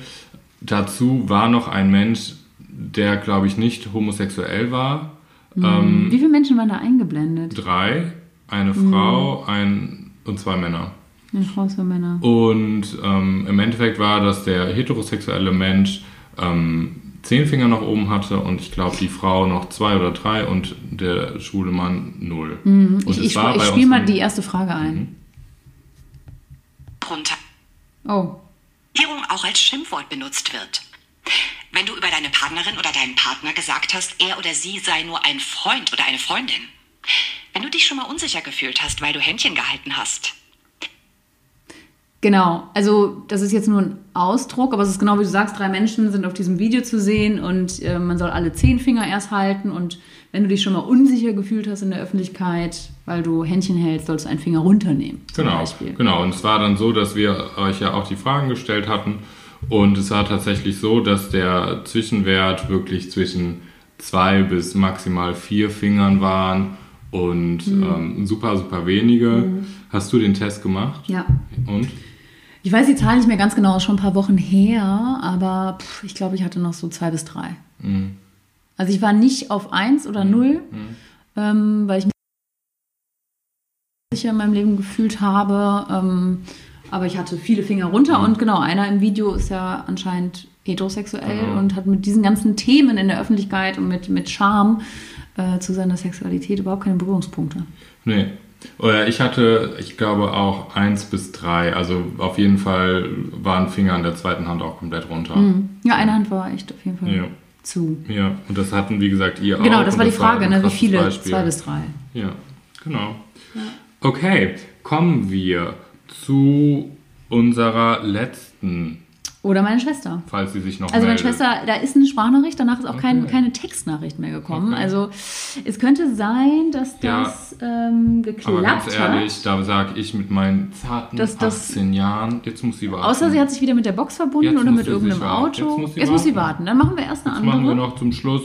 Dazu war noch ein Mensch, der, glaube ich, nicht homosexuell war. Ähm, Wie viele Menschen waren da eingeblendet? drei, eine Frau, ein und zwei Männer. Eine Frau, zwei Männer. Und ähm, im Endeffekt war, dass der heterosexuelle Mensch ähm, zehn Finger nach oben hatte und ich glaube die Frau noch zwei oder drei und der schwule Mann null. Und Ich, ich, ich spiele mal die erste Frage ein. runter. Oh, Regierung auch als Schimpfwort benutzt wird. Wenn du über deine Partnerin oder deinen Partner gesagt hast, er oder sie sei nur ein Freund oder eine Freundin. Wenn du dich schon mal unsicher gefühlt hast, weil du Händchen gehalten hast. Genau, also das ist jetzt nur ein Ausdruck, aber es ist genau wie du sagst, drei Menschen sind auf diesem Video zu sehen und äh, man soll alle zehn Finger erst halten und wenn du dich schon mal unsicher gefühlt hast in der Öffentlichkeit, weil du Händchen hältst, sollst du einen Finger runternehmen. Genau, Beispiel. genau. Und es war dann so, dass wir euch ja auch die Fragen gestellt hatten. Und es war tatsächlich so, dass der Zwischenwert wirklich zwischen zwei bis maximal vier Fingern waren und Mhm. ähm, super, super wenige. Hast du den Test gemacht? Ja. Und? Ich weiß die Zahl nicht mehr ganz genau, ist schon ein paar Wochen her, aber pff, ich glaube, ich hatte noch so zwei bis drei. Mhm. Also ich war nicht auf eins oder null, ähm, weil ich mich sicher in meinem Leben gefühlt habe. Ähm, aber ich hatte viele Finger runter und genau, einer im Video ist ja anscheinend heterosexuell Genau. und hat mit diesen ganzen Themen in der Öffentlichkeit und mit, mit Charme äh, zu seiner Sexualität überhaupt keine Berührungspunkte. Nee. Oder ich hatte, ich glaube, auch eins bis drei. Also auf jeden Fall waren Finger an der zweiten Hand auch komplett runter. Ja, eine Hand war echt auf jeden Fall Ja. zu. Ja, und das hatten, wie gesagt, ihr auch. Genau, das war die Frage, ein ne? wie viele? Beispiel. Zwei bis drei. Ja, genau. Okay, kommen wir zu unserer letzten, Oder meine Schwester. falls sie sich noch Also meine meldet. Schwester, da ist eine Sprachnachricht, danach ist auch kein, Okay. keine Textnachricht mehr gekommen. Okay. Also es könnte sein, dass Ja. das ähm, Aber geklappt ganz ehrlich, hat. da sage ich mit meinen zarten Das- das- 18 Jahren, jetzt muss sie warten. Außer sie hat sich wieder mit der Box verbunden Jetzt oder muss mit sie irgendeinem. Auto. Jetzt muss sie warten. warten. Dann machen wir erst eine Jetzt andere. machen wir noch zum Schluss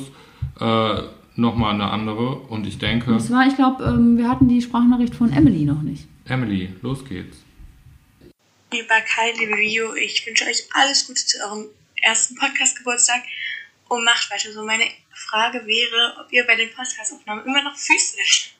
äh, nochmal eine andere und ich denke, Das war, ich glaube, ähm, wir hatten die Sprachnachricht von Emily noch nicht. Emily, los geht's. Lieber Kai, liebe Vio, ich wünsche euch alles Gute zu eurem ersten Podcast-Geburtstag und macht weiter so. Meine Frage wäre, ob ihr bei den Podcast-Aufnahmen immer noch füßelt.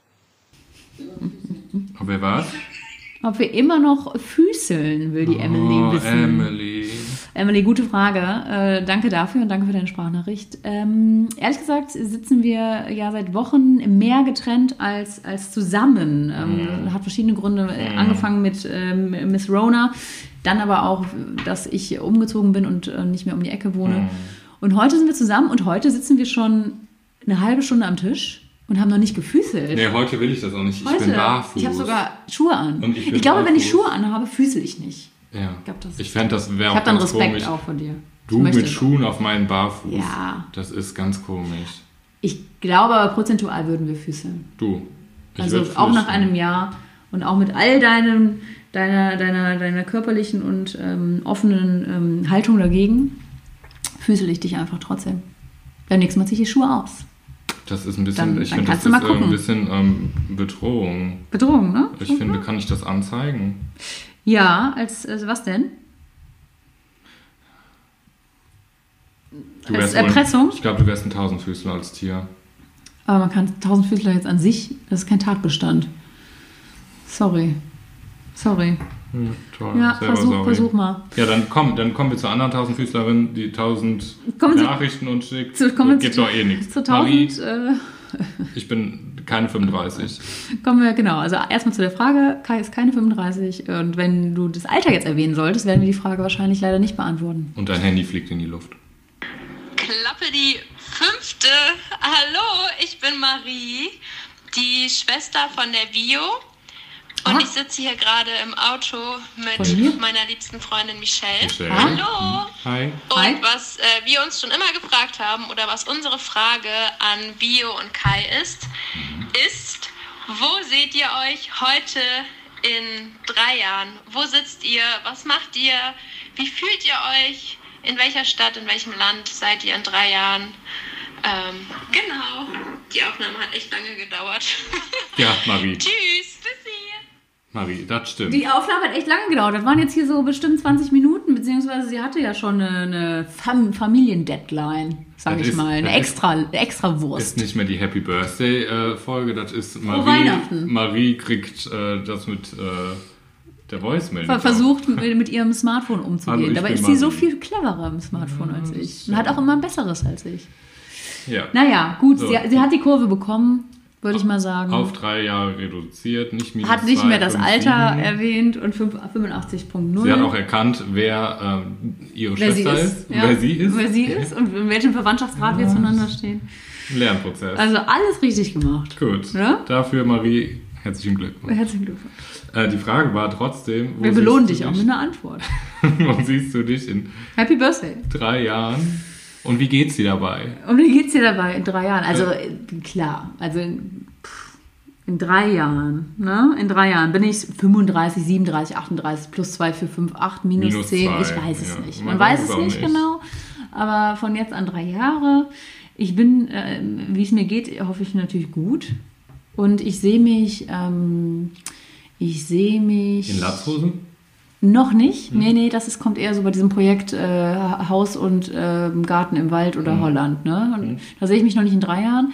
Aber wer war's? Ob wir immer noch füßeln, will die Emily oh, wissen. Emily. Emily, gute Frage. Äh, danke dafür und danke für deine Sprachnachricht. Ähm, ehrlich gesagt sitzen wir ja seit Wochen mehr getrennt als, als zusammen. Ähm, Hat verschiedene Gründe. Äh, Angefangen mit ähm, Miss Rona, dann aber auch, dass ich umgezogen bin und äh, nicht mehr um die Ecke wohne. Und heute sind wir zusammen und heute sitzen wir schon eine halbe Stunde am Tisch und haben noch nicht gefüßelt. Nee, heute will ich das auch nicht. Ich Heute. bin barfuß. Ich habe sogar Schuhe an. Und ich ich, glaube, wenn ich barfuß. Schuhe anhabe, füßel ich nicht. Ja. glaub, das- ich fände, das wäre Ich auch habe dann Respekt komisch. auch von dir. Du Ich mit. Schuhen auf meinen Barfuß. Ja. Das ist ganz komisch. Ich glaube aber prozentual würden wir füßeln. Du. ich Also auch nach füßen. einem Jahr und auch mit all deinem, deiner, deiner, deiner körperlichen und ähm, offenen ähm, Haltung dagegen, füßel ich dich einfach trotzdem. Beim nächsten Mal ziehe ich die Schuhe aus. Das ist ein bisschen, Dann- ich finde, das ist äh, ein bisschen ähm, Bedrohung. Bedrohung, ne? Ich finde, kann ich das anzeigen? Ja, als, als was denn? Du Als Erpressung? Ich glaube, du wärst ein Tausendfüßler als Tier. Aber man kann Tausendfüßler jetzt an sich, das ist kein Tatbestand. Sorry. Sorry. Hm, toll. Ja, versuch, versuch mal. Ja, dann komm, dann kommen wir zur anderen Tausendfüßlerin, die tausend Kommen Nachrichten und schickt. Zu, kommen Gibt zu, doch eh nichts. zu Marie, 1000. Äh, ich bin keine 35. kommen wir, genau. Also erstmal zu der Frage: Kai ist keine 35. Und wenn du das Alter jetzt erwähnen solltest, werden wir die Frage wahrscheinlich leider nicht beantworten. Und dein Handy fliegt in die Luft. Klappe die fünfte. Hallo, ich bin Marie, die Schwester von der Vio. Und Ah. ich sitze hier gerade im Auto mit meiner liebsten Freundin Michelle. Michelle. Hallo. Hi. Und Hi. was äh, wir uns schon immer gefragt haben oder was unsere Frage an Bio und Kai ist, ist, wo seht ihr euch heute in drei Jahren? Wo sitzt ihr? Was macht ihr? Wie fühlt ihr euch? In welcher Stadt, in welchem Land seid ihr in drei Jahren? Ähm, genau. Die Aufnahme hat echt lange gedauert. Ja, Marie. Tschüss. Bussi. Marie, das stimmt. Die Aufnahme hat echt lange gedauert. Das waren jetzt hier so bestimmt 20 Minuten, beziehungsweise sie hatte ja schon eine, eine Fam Familiendeadline, sag Das ich ist- mal. Eine ist- extra, eine extra ist Wurst. nicht mehr die Happy Birthday äh, Folge, das ist Marie. Weihnachten. Marie kriegt äh, das mit äh, der Voicemail. Versucht mit, ihrem Smartphone umzugehen. ich Dabei ist sie so Marie. viel cleverer im Smartphone als ich. Und hat auch immer ein besseres als ich. Ja. Naja, gut, So. sie, sie hat die Kurve bekommen, würde ich mal sagen. Auf drei Jahre reduziert, nicht minus hat nicht zwei, mehr das fünf, Alter sieben. erwähnt und fünf- 85.0. Sie hat auch erkannt, wer ähm, ihre wer sie Schwester ist. ist, ja. wer sie ist. Wer sie ist und in welchem Verwandtschaftsgrad wir zueinander stehen. Lernprozess. Also alles richtig gemacht. Gut. Ja? Dafür, Marie, herzlichen Glückwunsch. Herzlichen Glückwunsch. Äh, die Frage war trotzdem, Wir belohnen dich auch mit einer Antwort. wo siehst du dich in Happy Birthday. drei Jahren und wie geht's dir dabei? Und wie geht's dir dabei in drei Jahren? Also äh, klar, also in, pff, in drei Jahren, ne? In drei Jahren bin ich 35, 37, 38 plus 2, 4, 5, 8, minus, Minus 10. zwei, ich weiß es ja. nicht. Man Man, weiß es nicht. genau. Aber von jetzt an drei Jahre. Ich bin, äh, wie es mir geht, hoffe ich natürlich gut. Und ich sehe mich, ähm, ich sehe mich. In Latzhosen? Noch nicht. Hm. Nee, nee, das ist, kommt eher so bei diesem Projekt äh, Haus und ähm, Garten im Wald Hm. oder Holland. Ne? Und Da sehe ich mich noch nicht in drei Jahren.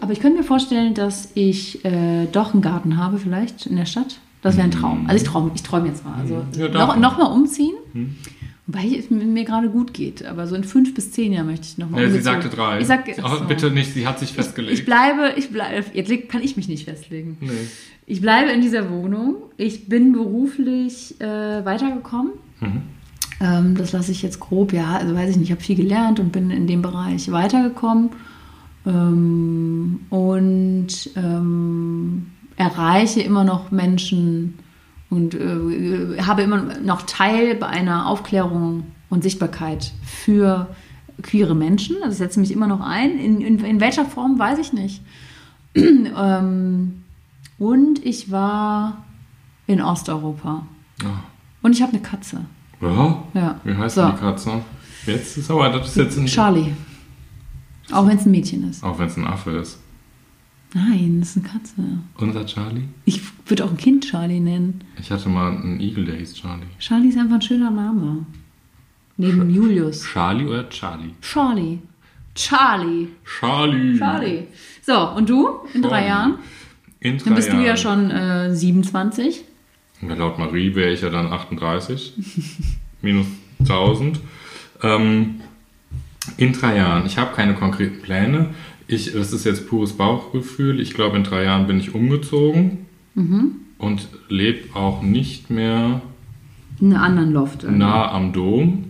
Aber ich könnte mir vorstellen, dass ich äh, doch einen Garten habe, vielleicht in der Stadt. Das wäre ein Traum. Also ich träume ich träum jetzt mal. Also Hm. Ja, noch, noch mal umziehen. Hm. Wobei es mir gerade gut geht. Aber so in fünf bis zehn Jahren möchte ich noch mal Ja, sie sagte drei. Ich sag, Ach, so. bitte nicht, sie hat sich festgelegt. Ich bleibe, ich bleibe, jetzt kann ich mich nicht festlegen. Nee. Ich bleibe in dieser Wohnung. Ich bin beruflich äh, weitergekommen. Mhm. Ähm, das lasse ich jetzt grob, ja, also weiß ich nicht, ich habe viel gelernt und bin in dem Bereich weitergekommen. Ähm, und ähm, erreiche immer noch Menschen und äh, habe immer noch Teil bei einer Aufklärung und Sichtbarkeit für queere Menschen. Also ich setze mich immer noch ein. In, in, in welcher Form, weiß ich nicht. ähm, und ich war in Osteuropa. Ja. Und ich habe eine Katze. Ja? Ja. Wie heißt So. denn die Katze? Jetzt ist aber, das ist jetzt ein... Charlie. Auch wenn es ein Mädchen ist. Auch wenn es ein Affe ist. Nein, das ist eine Katze. Unser Charlie? Ich würde auch ein Kind Charlie nennen. Ich hatte mal einen Igel, der hieß Charlie. Charlie ist einfach ein schöner Name. Neben Julius. Charlie oder Charlie? Charlie. Charlie. Charlie. Charlie. So, und du in drei Charlie. Jahren? In drei Dann bist Jahren. du ja schon äh, 27. Ja, laut Marie wäre ich ja dann 38. Minus 1000. Ähm, in drei Jahren. Ich habe keine konkreten Pläne. Ich, das ist jetzt pures Bauchgefühl. Ich glaube, in drei Jahren bin ich umgezogen Mhm. und lebe auch nicht mehr In einem anderen Loft. irgendwie. nah am Dom.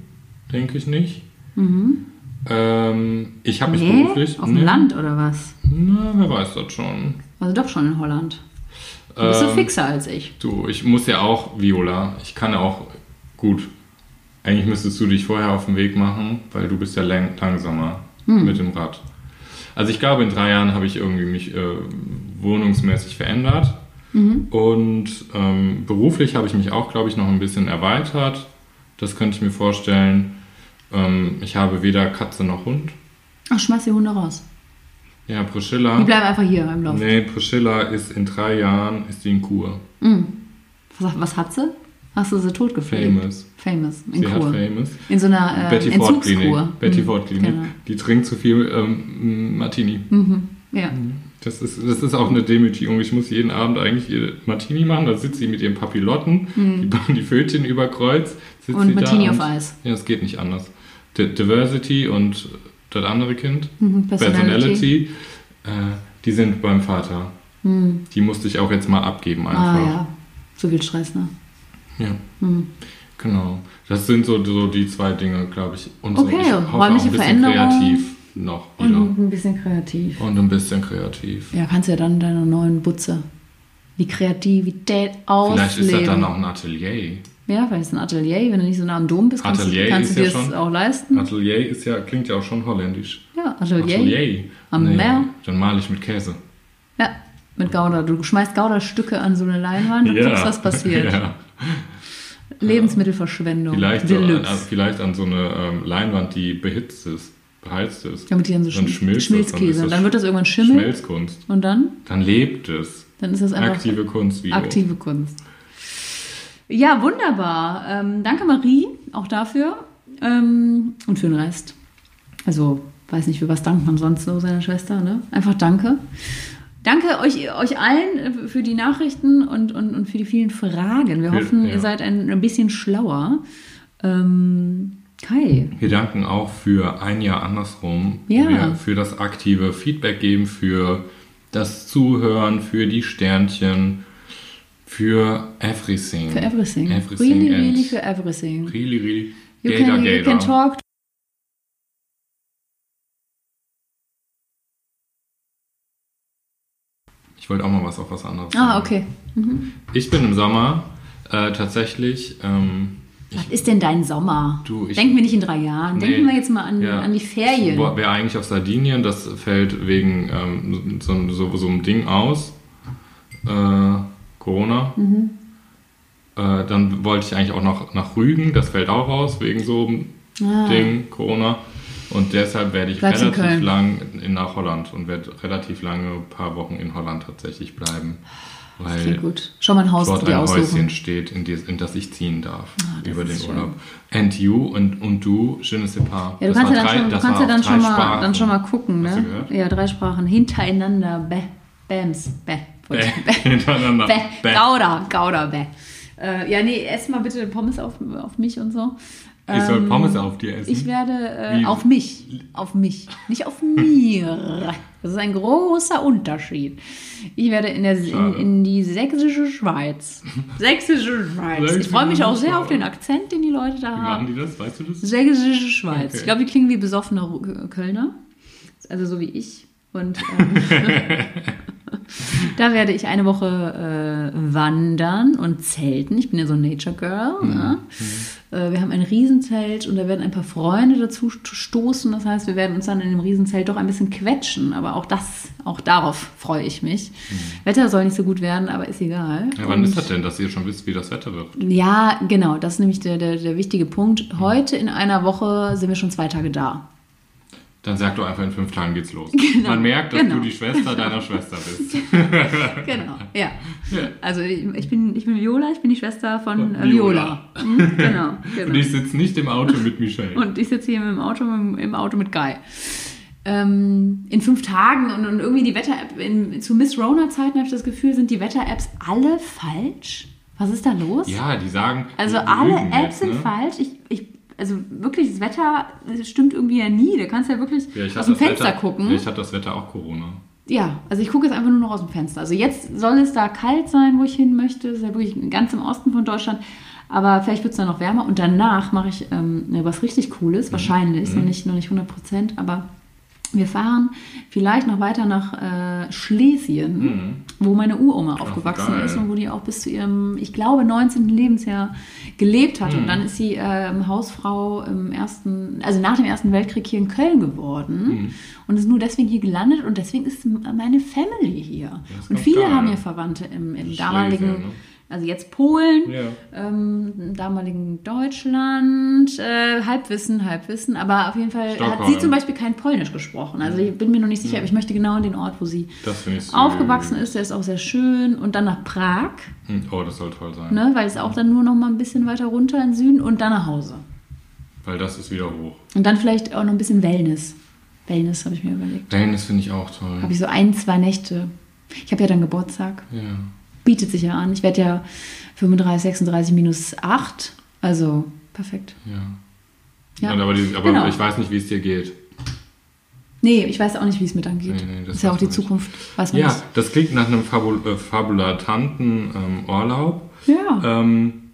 Denke ich nicht. Mhm. Ähm, ich habe mich Nee, beruflich. auf dem Nee. Land oder was? Na, wer weiß das schon. Also doch schon in Holland. Du bist so Ähm, fixer als ich. Du, ich muss ja auch, Viola, ich kann auch gut. Eigentlich müsstest du dich vorher auf den Weg machen, weil du bist ja lang, langsamer Hm. mit dem Rad. Also ich glaube, in drei Jahren habe ich irgendwie mich äh, wohnungsmäßig verändert. Mhm. Und ähm, beruflich habe ich mich auch, glaube ich, noch ein bisschen erweitert. Das könnte ich mir vorstellen. Ähm, ich habe weder Katze noch Hund. Ach, schmeiß die Hunde raus. Ja, Priscilla. Die bleiben einfach hier im Loft. Nee, Priscilla ist in drei Jahren ist die in Kur. Mhm. Was, was hat sie? Hast du sie totgepflegt? Famous. Famous, in Sie hat Kur. Famous. In so einer äh, Betty Ford Klinik. Entzugskur. Betty Mhm, Ford Klinik. Genau. Die trinkt zu viel ähm, Martini. Mhm. Ja. Das ist, das ist auch eine Demütigung. Ich muss jeden Abend eigentlich ihr Martini machen. Da sitzt sie mit ihren Papillotten, Mhm. die bauen die Fötchen über Kreuz. Und Martini auf Eis. Ja, das geht nicht anders. D Diversity und das andere Kind, Mhm, Personality. Personality, äh, die sind beim Vater. Mhm. Die musste ich auch jetzt mal abgeben einfach. Ah ja, so viel Stress, ne? Ja. Mhm. Genau. Das sind so, so die zwei Dinge, glaube ich. Und so, Okay, ich hoffe auch räumliche ein bisschen Veränderung. kreativ noch wieder. Und ein bisschen kreativ. Und ein bisschen kreativ. Ja, kannst ja dann deine neuen Butze, die Kreativität ausleben. Vielleicht ist das dann auch ein Atelier. Ja, vielleicht ein Atelier, wenn du nicht so nah am Dom bist, kannst, Atelier du, kannst ist du ja dir das schon- auch leisten. Atelier ist ja, klingt ja auch schon holländisch. Ja, Atelier. Atelier. Am Meer. Dann male ich mit Käse. Ja, mit Gouda. Du schmeißt Gouda-Stücke an so eine Leinwand und guckst, was passiert. Ja. Lebensmittelverschwendung. Vielleicht, Deluxe. an- vielleicht an so eine ähm, Leinwand, die behitzt ist, beheizt ist. Damit die dann so dann schm- schmilzt Schmilzkäse. Das, Und dann wird das irgendwann schimmeln. Schmelzkunst. Und dann? Dann lebt es. Dann ist das einfach Aktive Kunst, wie aktive Kunst. Ja, wunderbar. Ähm, danke Marie, auch dafür. Ähm, und für den Rest. Also, weiß nicht, für was dankt man sonst so seiner Schwester, ne? Einfach danke. Danke euch, euch allen äh, für die Nachrichten und, und, und für die vielen Fragen. Wir Für- hoffen, ja. ihr seid ein, ein bisschen schlauer. Ähm, Kai, Wir danken auch für ein Jahr andersrum, Ja. wir für das aktive Feedback geben, für das Zuhören, für die Sternchen, für everything. für everything. Everything really, really for everything. Really, really. You Gator, can, you can Gator. talk Ich wollte auch mal was auf was anderes Ah, sagen. okay. Mhm. Ich bin im Sommer äh, tatsächlich. Ähm, Was ist denn dein Sommer? Du, ich- Denken wir nicht in drei Jahren. Denken wir jetzt mal an, ja, an die Ferien. Ich wäre eigentlich auf Sardinien, das fällt wegen ähm, so, so, so einem Ding aus. Äh, Corona. Mhm. Äh, dann wollte ich eigentlich auch noch nach Rügen, das fällt auch aus wegen so einem Ah. Ding, Corona. Und deshalb werde ich Bleibst relativ lang in, nach Holland und werde relativ lange, ein paar Wochen in Holland tatsächlich bleiben. Weil klingt gut. Schon mal ein Haus dort ein aussuchen. Häuschen steht, in, das, in das ich ziehen darf das über den schön. Urlaub. And you und, und du, je ne sais pas. Ja, du Das kannst ja dann drei- schon, du das kannst war ja dann schon, mal, Sprachen. dann schon mal gucken, ne? Ja, drei Sprachen hintereinander. Bäh, Bäms, bäh. Hintereinander. Bäh, Bäh. Gouda, Gouda, bäh. Äh, ja, nee, ess mal bitte Pommes auf, auf mich und so. Ich soll Ähm, Pommes auf dir essen? Ich werde äh, Wie? auf mich, auf mich, nicht auf mir. Das ist ein großer Unterschied. Ich werde in, der, in, in die sächsische Schweiz. Sächsische Schweiz. Ich freue mich auch sehr auf den Akzent, den die Leute da Wie haben. machen die das? Weißt du das? Sächsische Schweiz. Okay. Ich glaube, die klingen wie besoffene Kölner. Also so wie ich. Und ähm, da werde ich eine Woche äh, wandern und zelten. Ich bin ja so ein Nature Girl. Ne? Äh, wir haben ein Riesenzelt und da werden ein paar Freunde dazu st- stoßen. Das heißt, wir werden uns dann in dem Riesenzelt doch ein bisschen quetschen. Aber auch das, auch darauf freue ich mich. Wetter soll nicht so gut werden, aber ist egal. Ja, wann Und- ist das denn, dass ihr schon wisst, wie das Wetter wird? ja, genau, das ist nämlich der, der, der wichtige Punkt. Heute in einer Woche sind wir schon zwei Tage da. Dann sag doch einfach, in fünf Tagen geht's los. Genau, Man merkt, dass genau. du die Schwester deiner Schwester bist. Genau, ja. Ja. Also ich, bin, ich bin Viola, ich bin die Schwester von äh, Viola. Viola. Mhm, genau, Und genau. ich sitze nicht im Auto mit Michelle. Und ich sitze hier im Auto, im, im Auto mit Guy. Ähm, in fünf Tagen und, und irgendwie die Wetter-App, zu Miss Rona-Zeiten habe ich das Gefühl, sind die Wetter-Apps alle falsch. Was ist da los? ja, die sagen. Also alle Apps jetzt, sind ne? falsch. Ich, ich, also wirklich, das Wetter das stimmt irgendwie ja nie. Da kannst du ja wirklich Vielleicht aus dem Fenster Wetter, gucken. Vielleicht hat das Wetter auch Corona. Ja, also ich gucke jetzt einfach nur noch aus dem Fenster. Also jetzt soll es da kalt sein, wo ich hin möchte. Das ist ja wirklich ganz im Osten von Deutschland. Aber vielleicht wird es dann noch wärmer. Und danach mache ich ähm, was richtig Cooles. Wahrscheinlich, noch, nicht, noch nicht 100 Prozent. Aber wir fahren vielleicht noch weiter nach äh, Schlesien, wo meine Uroma aufgewachsen geil. ist und wo die auch bis zu ihrem, ich glaube, 19. Lebensjahr gelebt hat. Mhm. Und dann ist sie ähm, Hausfrau im ersten, also nach dem Ersten Weltkrieg hier in Köln geworden Mhm. und ist nur deswegen hier gelandet und deswegen ist meine Family hier. Und viele geil. haben hier Verwandte im, im Schlesien, damaligen, ne? Also jetzt Polen, Ja. ähm, im damaligen Deutschland, äh, Halbwissen, Halbwissen, aber auf jeden Fall hat Stockholm. sie zum Beispiel kein Polnisch gesprochen. Also ich bin mir noch nicht sicher, aber ich möchte genau an den Ort, wo sie aufgewachsen ist, der ist auch sehr schön und dann nach Prag, Hm, Oh, das soll toll sein. ne, weil es auch dann nur noch mal ein bisschen weiter runter in den Süden und dann nach Hause. Weil das ist wieder hoch. Und dann vielleicht auch noch ein bisschen Wellness. Wellness habe ich mir überlegt. Wellness finde ich auch toll. Habe ich so ein, zwei Nächte. Ich habe ja dann Geburtstag. ja. Bietet sich ja an. Ich werde ja 35, 36 minus 8. Also perfekt. Ja. Ja, aber die, aber genau. ich weiß nicht, wie es dir geht. Nee, ich weiß auch nicht, wie es mir dann geht. Nee, nee, das ist ja auch die nicht. Zukunft. Weiß man Ja, nicht. das klingt nach einem Fabul äh, fabulatanten ähm, Urlaub. Ja. Ähm,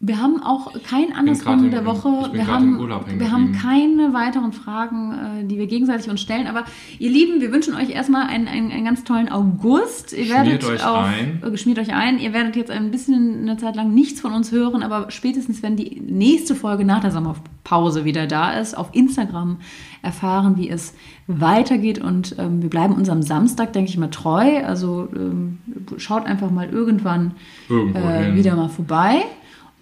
Wir haben auch kein grad andersrum der Woche. wir haben, wir haben keine weiteren Fragen, äh, die wir gegenseitig uns stellen. Aber ihr Lieben, wir wünschen euch erstmal einen, einen, einen ganz tollen August. Ihr Schmiert werdet euch auch, ein. Äh, schmiert euch ein. Ihr werdet jetzt ein bisschen eine Zeit lang nichts von uns hören, aber spätestens, wenn die nächste Folge nach der Sommerpause wieder da ist, auf Instagram erfahren, wie es weitergeht. Und ähm, wir bleiben unserem Samstag, denke ich mal, treu. Also ähm, schaut einfach mal irgendwann äh, wieder mal vorbei.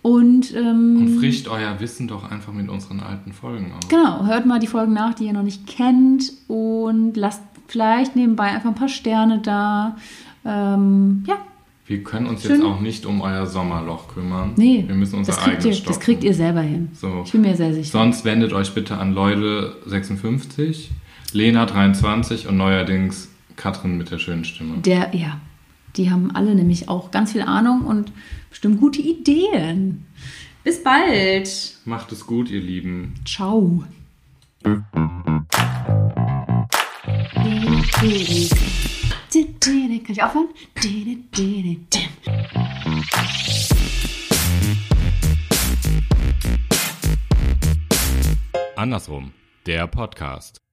Und, ähm, Und frischt euer Wissen doch einfach mit unseren alten Folgen auf. Genau, hört mal die Folgen nach, die ihr noch nicht kennt und lasst vielleicht nebenbei einfach ein paar Sterne da. Ähm, ja, Wir können uns Schön. jetzt auch nicht um euer Sommerloch kümmern. nee, Wir müssen unser das, kriegt ihr, das kriegt ihr selber hin. So. Ich bin mir sehr sicher. Sonst wendet euch bitte an Leute 56, Lena 23 und neuerdings Katrin mit der schönen Stimme. Der, ja, die haben alle nämlich auch ganz viel Ahnung und bestimmt gute Ideen. Bis bald. Macht es gut, ihr Lieben. Ciao. Kann ich aufhören? Andersrum, der Podcast.